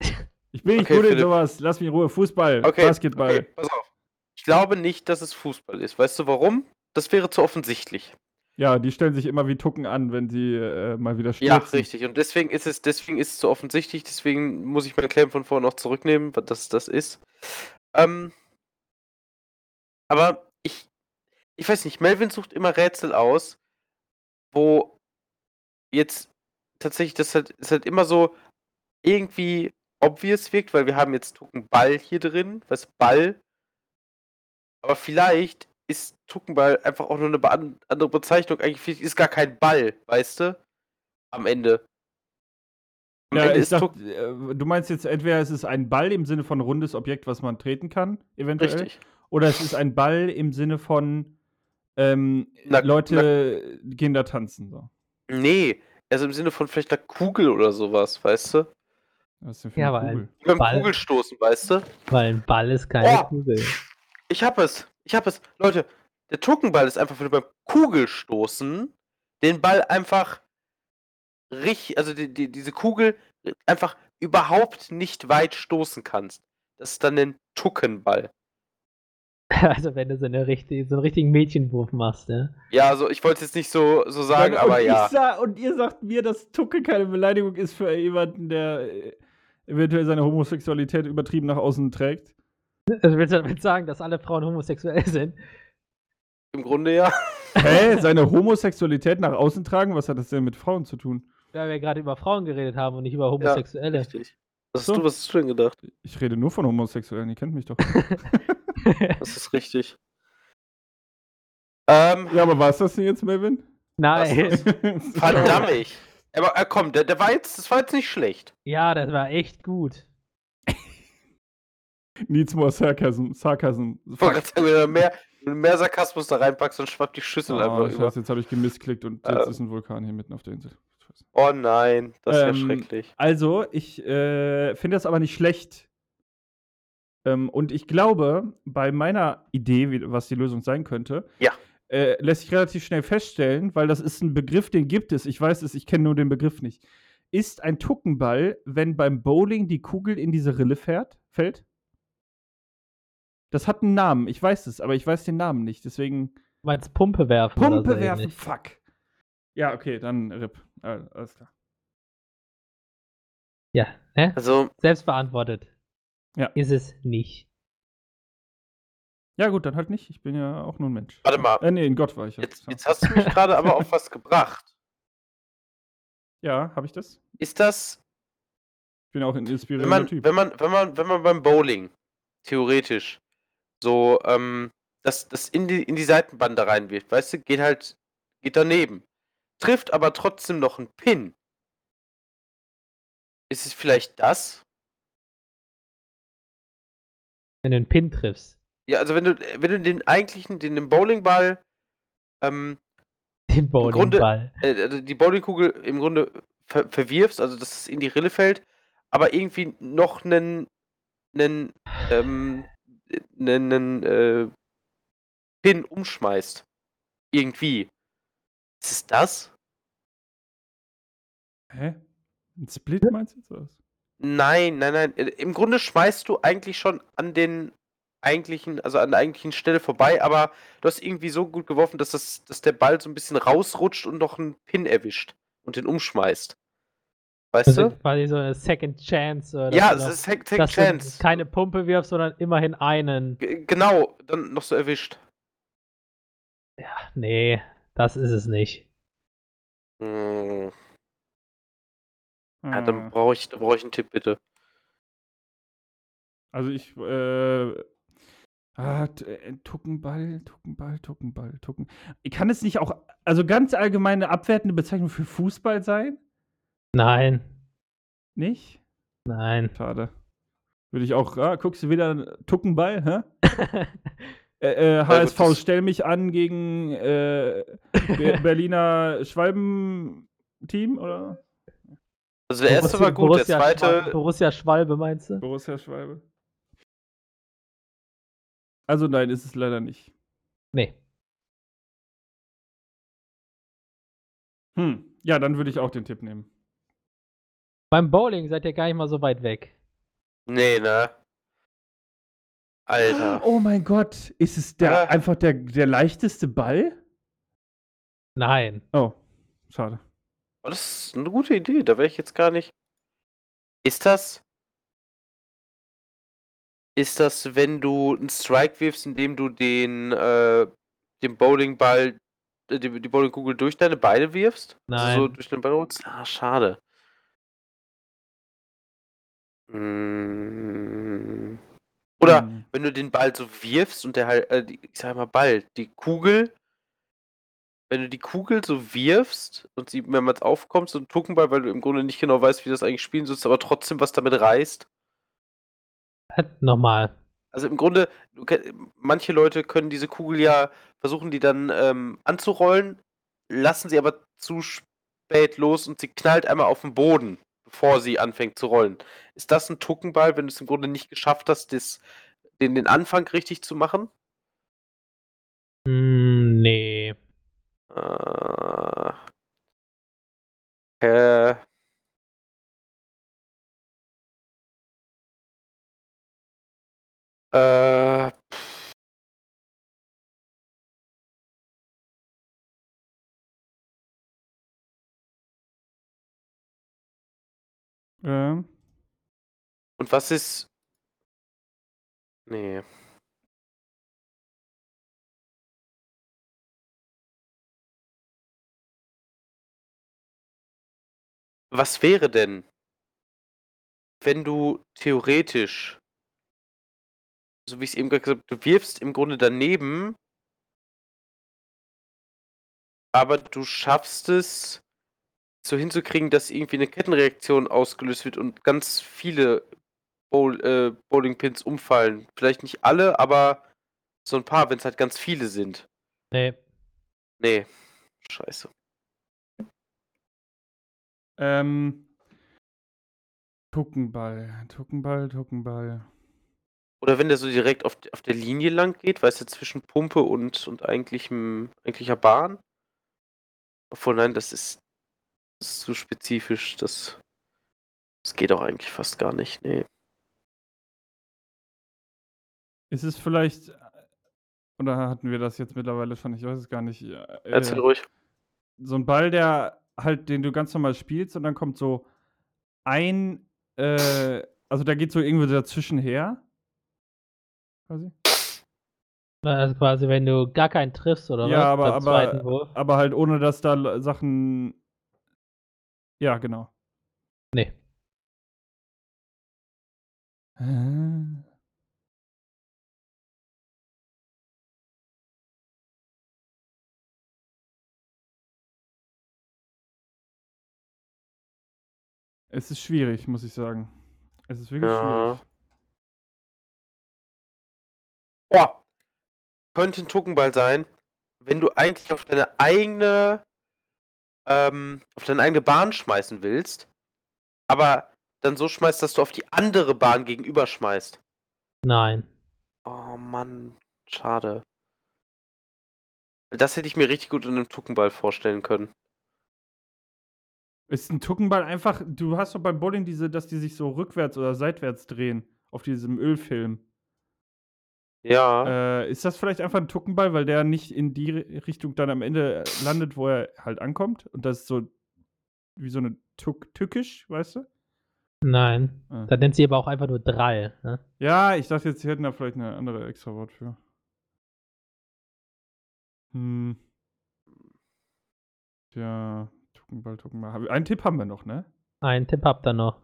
Ich bin nicht Okay, gut in sowas. Lass mich in Ruhe. Fußball, Okay, Basketball. Okay, pass auf. Ich glaube nicht, dass es Fußball ist. Weißt du warum? Das wäre zu offensichtlich. Ja, die stellen sich immer wie Tucken an, wenn sie äh, mal wieder stürzen. Ja, richtig. Und deswegen ist es, deswegen ist es so offensichtlich, deswegen muss ich meinen Claim von vorhin noch zurücknehmen, was das, das ist. Ähm, aber ich, weiß nicht, Melvin sucht immer Rätsel aus, wo jetzt tatsächlich das halt, ist halt immer so irgendwie obvious wirkt, weil wir haben jetzt Tucken Ball hier drin, was Ball. Aber vielleicht ist Tuckenball einfach auch nur eine be- andere Bezeichnung. Eigentlich ist gar kein Ball, weißt du? Am Ende. Am Ja, Ende ist dachte, äh, du meinst jetzt entweder es ist ein Ball im Sinne von rundes Objekt, was man treten kann, eventuell. richtig. Oder es ist ein Ball im Sinne von ähm, Na- Leute gehen da tanzen. So. Nee, also im Sinne von vielleicht einer Kugel oder sowas, weißt du? Was ist denn für Ja, ein- Kugel? Beim Ball. Kugelstoßen, weißt du? Weil ein Ball ist keine Oh! Kugel. Ich hab es. Ich hab es. Leute, der Tuckenball ist einfach, wenn du beim Kugelstoßen den Ball einfach richtig, also die, die, diese Kugel einfach überhaupt nicht weit stoßen kannst. Das ist dann ein Tuckenball. Also wenn du so, eine richtig, so einen richtigen Mädchenwurf machst, ne? Ja, also ich wollte es jetzt nicht so, so sagen, und, aber ja. Ich sa und ihr sagt mir, dass Tucke keine Beleidigung ist für jemanden, der äh, eventuell seine Homosexualität übertrieben nach außen trägt. Also willst du damit sagen, dass alle Frauen homosexuell sind? Im Grunde ja. Hä? Seine Homosexualität nach außen tragen? Was hat das denn mit Frauen zu tun? Weil wir gerade über Frauen geredet haben und nicht über Homosexuelle. Richtig. Was So. hast du, was hast du denn gedacht? Ich rede nur von Homosexuellen, ihr kennt mich doch. Das ist richtig. Ähm, ja, aber war es das denn jetzt, Melvin? Nein. verdammt. Aber äh, komm, der, der war jetzt, das war jetzt nicht schlecht. Ja, das war echt gut. Needs more sarcasm. Sarcasm. Ich sagen, wenn du mehr, wenn du mehr Sarkasmus da reinpackst, dann schwappt die Schüssel Oh, einfach über. jetzt habe ich gemissklickt und jetzt Ähm. ist ein Vulkan hier mitten auf der Insel. Oh nein, das wäre Ähm, schrecklich. Also, ich äh, finde das aber nicht schlecht. Ähm, und ich glaube, bei meiner Idee, wie, was die Lösung sein könnte, Ja. äh, lässt sich relativ schnell feststellen, weil das ist ein Begriff, den gibt es. Ich weiß es, ich kenne nur den Begriff nicht. Ist ein Tuckenball, wenn beim Bowling die Kugel in diese Rille fährt, fällt? Das hat einen Namen, ich weiß es, aber ich weiß den Namen nicht. Deswegen Du meinst Pumpe werfen? oder Pumpe so werfen, ähnlich. fuck. Ja, okay, dann RIP. Alles klar. Ja, ne? Also, Selbst beantwortet. Ja. Ist es nicht. Ja, gut, dann halt nicht. Ich bin ja auch nur ein Mensch. warte mal. Äh, nee, in Gott war ich. ja. Jetzt, jetzt hast du mich gerade aber auf was gebracht. Ja, habe ich das? Ist das, Ich bin auch ein wenn inspirierender man, Typ. wenn man, wenn man, wenn man beim Bowling, theoretisch, so, ähm, das, das in die, in die Seitenbande reinwirft, weißt du, geht halt, geht daneben. Trifft aber trotzdem noch einen Pin. Ist es vielleicht das? Wenn du einen Pin triffst. Ja, also wenn du, wenn du den eigentlichen, den, den Bowlingball, ähm, Den Grunde- Bowlingball. äh, also die Bowlingkugel im Grunde ver verwirfst, also dass es in die Rille fällt, aber irgendwie noch einen, einen, ähm, einen, einen äh, Pin umschmeißt. Irgendwie. Ist es das? Hä? Ein Split meinst du jetzt? was? Nein, nein, nein. Äh, Im Grunde schmeißt du eigentlich schon an den eigentlichen, also an der eigentlichen Stelle vorbei, aber du hast irgendwie so gut geworfen, dass, das, dass der Ball so ein bisschen rausrutscht und noch einen Pin erwischt und den umschmeißt. Weißt Also du? quasi so eine Second Chance. Oder Ja, du ist take dass Chance. du keine Pumpe wirfst, sondern immerhin einen. G- Genau, dann noch so erwischt. Ja, nee, das ist es nicht. Hm. Ja, dann Hm. brauche ich, dann brauch ich einen Tipp, bitte. Also ich, äh, ah, äh, Tuckenball, Tuckenball, Tuckenball, Tucken. Kann es nicht auch, also ganz allgemeine abwertende Bezeichnung für Fußball sein? Nein, Nicht? nein. Schade. Würde ich auch, ah, guckst du wieder Tuckenball, hä? Äh, äh, HSV, das- stell mich an gegen äh, Be Berliner Schwalben-Team oder? Also der erste war gut, der Borussia Schwalbe, zweite. Borussia Schwalbe meinst du? Borussia Schwalbe. Also nein, ist es leider nicht. Nee. Hm, ja, dann würde ich auch den Tipp nehmen. Beim Bowling seid ihr gar nicht mal so weit weg. Nee, ne? Alter. Oh mein Gott, ist es der Ah. einfach der, der leichteste Ball? Nein. Oh, schade. Oh, das ist eine gute Idee, da wäre ich jetzt gar nicht. Ist das. Ist das, wenn du einen Strike wirfst, indem du den, äh, den Bowlingball, äh, die, die Bowlingkugel durch deine Beine wirfst? Also so Nein. durch den Ball holst? Ah, schade. Mm. Oder Hm. wenn du den Ball so wirfst und der halt, äh, die, ich sag mal Ball, die Kugel, wenn du die Kugel so wirfst und sie mehrmals aufkommt, so ein Tuckenball, weil du im Grunde nicht genau weißt, wie das eigentlich spielen sollst, aber trotzdem was damit reißt. Halt Nochmal. Also im Grunde, manche Leute können diese Kugel ja versuchen, die dann ähm, anzurollen, lassen sie aber zu spät los und sie knallt einmal auf den Boden, bevor sie anfängt zu rollen. Ist das ein Tuckenball, wenn du es im Grunde nicht geschafft hast, das, den, den Anfang richtig zu machen? Hm, nee. Äh, äh, äh, Ähm, und was ist. Nee. Was wäre denn, wenn du theoretisch, so wie ich es eben gerade gesagt habe, du wirfst im Grunde daneben, aber du schaffst es so hinzukriegen, dass irgendwie eine Kettenreaktion ausgelöst wird und ganz viele Bowl äh, Bowlingpins umfallen. Vielleicht nicht alle, aber so ein paar, wenn es halt ganz viele sind. Nee. Nee. Scheiße. Ähm. Tuckenball, Tuckenball, Tuckenball. Oder wenn der so direkt auf, auf der Linie lang geht, weißt du, zwischen Pumpe und, und eigentlichem, eigentlicher Bahn. Obwohl, nein, das ist, das ist zu spezifisch. Das, das geht auch eigentlich fast gar nicht. Nee. Ist es vielleicht. Oder hatten wir das jetzt mittlerweile schon? Ich weiß es gar nicht. äh, Erzähl ruhig. so ein Ball, der halt, den du ganz normal spielst und dann kommt so ein, äh, also da geht so irgendwo dazwischen her. Quasi. Also quasi, wenn du gar keinen triffst oder Ja, was? aber- aber- zweiten Wurf. Aber halt ohne, dass da Sachen. Ja, genau. Nee. Hä? Es ist schwierig, muss ich sagen. Es ist wirklich Ja. schwierig. Boah. Könnte ein Tuckenball sein, wenn du eigentlich auf deine eigene, ähm, auf deine eigene Bahn schmeißen willst, aber dann so schmeißt, dass du auf die andere Bahn gegenüber schmeißt. Nein. Oh Mann, schade. Das hätte ich mir richtig gut in einem Tuckenball vorstellen können. Ist ein Tuckenball einfach, du hast doch beim Bowling diese, dass die sich so rückwärts oder seitwärts drehen auf diesem Ölfilm. Ja. Äh, ist das vielleicht einfach ein Tuckenball, weil der nicht in die Ri- Richtung dann am Ende äh, landet, wo er halt ankommt? Und das ist so wie so eine Tuck Tückisch, weißt du? Nein. Ah. Da nennt sie aber auch einfach nur drei. Ne? Ja, ich dachte jetzt, sie hätten da vielleicht eine andere extra Wort für. Hm. Tja, Tuckenball, Tuckenball. Hab- Einen Tipp haben wir noch, ne? Einen Tipp habt ihr noch.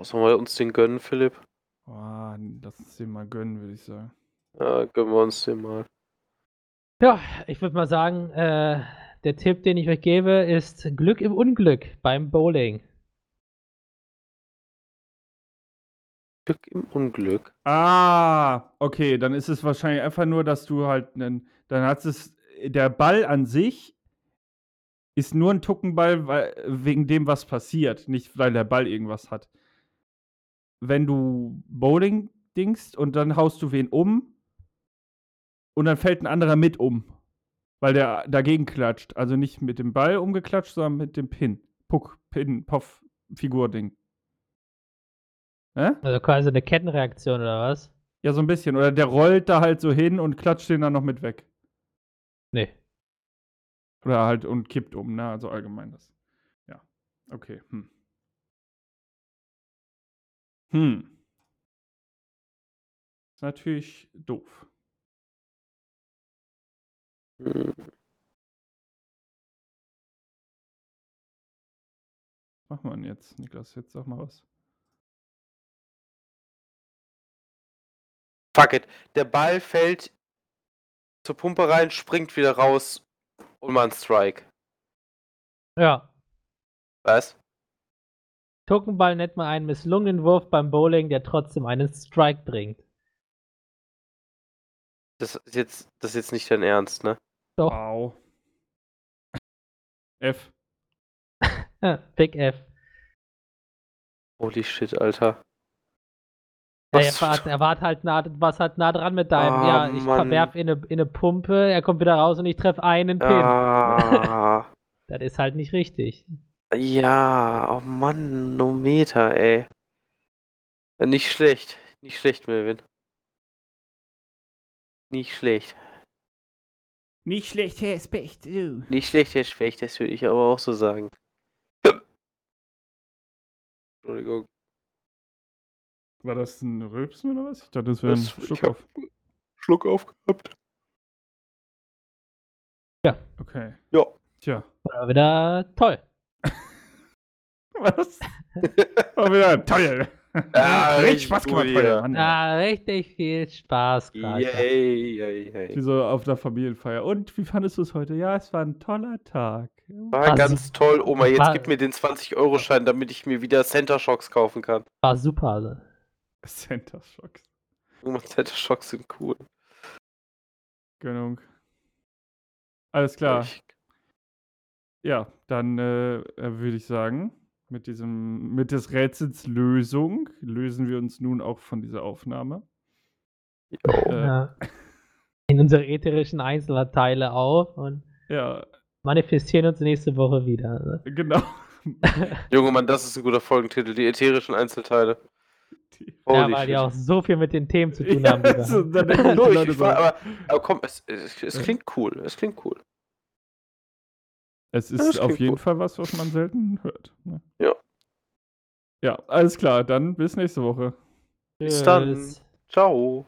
Sollen wir uns den gönnen, Philipp? Boah, lass uns den mal gönnen, würde ich sagen. Ja, gönnen wir uns den mal. Ja, ich würde mal sagen, äh, der Tipp, den ich euch gebe, ist Glück im Unglück beim Bowling. Glück im Unglück. Ah, okay, dann ist es wahrscheinlich einfach nur, dass du halt einen, dann hat es, der Ball an sich ist nur ein Tuckenball weil, wegen dem, was passiert, nicht weil der Ball irgendwas hat. Wenn du Bowling dingst und dann haust du wen um und dann fällt ein anderer mit um, weil der dagegen klatscht. Also nicht mit dem Ball umgeklatscht, sondern mit dem Pin. Puck, Pin, Poff, Figur-Ding. Hä? Also quasi eine Kettenreaktion oder was? Ja, so ein bisschen. Oder der rollt da halt so hin und klatscht den dann noch mit weg. Nee. Oder halt und kippt um, ne? Also allgemein das. Ja. Okay. Hm. Hm. Ist natürlich doof. Was macht man jetzt, Niklas? Jetzt sag mal was. Fuck it. Der Ball fällt zur Pumpe rein, springt wieder raus und mal ein Strike. Ja. Was? Tuckenball nennt man einen misslungenen Wurf beim Bowling, der trotzdem einen Strike bringt. Das ist jetzt, das ist jetzt nicht dein Ernst, ne? Doch. Wow. F. Big F. Holy shit, Alter. Was er, war, er war halt nah, was halt nah dran mit deinem. Ah, ja, ich Mann. werf in eine, in eine Pumpe, er kommt wieder raus und ich treffe einen Pin. Ah, Das ist halt nicht richtig. ja, oh Mann, no Meter, ey. Nicht schlecht. Nicht schlecht, Melvin. Nicht schlecht. Nicht schlecht, Herr Specht. du. Nicht schlecht, Herr Specht, das würde ich aber auch so sagen. Entschuldigung. War das ein Rülpsen oder was? Ich dachte, das wäre ein Das- ich Schluck auf. Schluck aufgehabt. Okay. Ja. Tja. War wieder toll. Was? War wieder toll. Ja, Richtig richtig Spaß gemacht heute. Mann. Ja, richtig viel Spaß gerade. Yay, yay, Wie yay. so auf der Familienfeier. Und wie fandest du es heute? Ja, es war ein toller Tag. War War ganz toll, Oma. Jetzt war- gib mir den 20-Euro-Schein, damit ich mir wieder Center Shocks kaufen kann. War super. Center Shocks. Irgendwann Center Shocks sind cool. Gönnung. Alles klar. Ja, dann äh, würde ich sagen, mit diesem, mit des Rätsels Lösung lösen wir uns nun auch von dieser Aufnahme. jo. Äh, Ja. In unsere ätherischen Einzelteile auf und Ja, manifestieren uns nächste Woche wieder. ne? genau. Junge Mann, das ist ein guter Folgentitel. Die ätherischen Einzelteile. Die- Ja, weil die auch so viel mit den Themen zu tun Ja, haben. wir so, dann die ich, war, aber, aber komm, es, es, es Ja. klingt cool. Es klingt cool. Es ist auf jeden gut. Fall was, was man selten hört. Ne? Ja. Ja, alles klar. Dann bis nächste Woche. Bis dann. Ciao.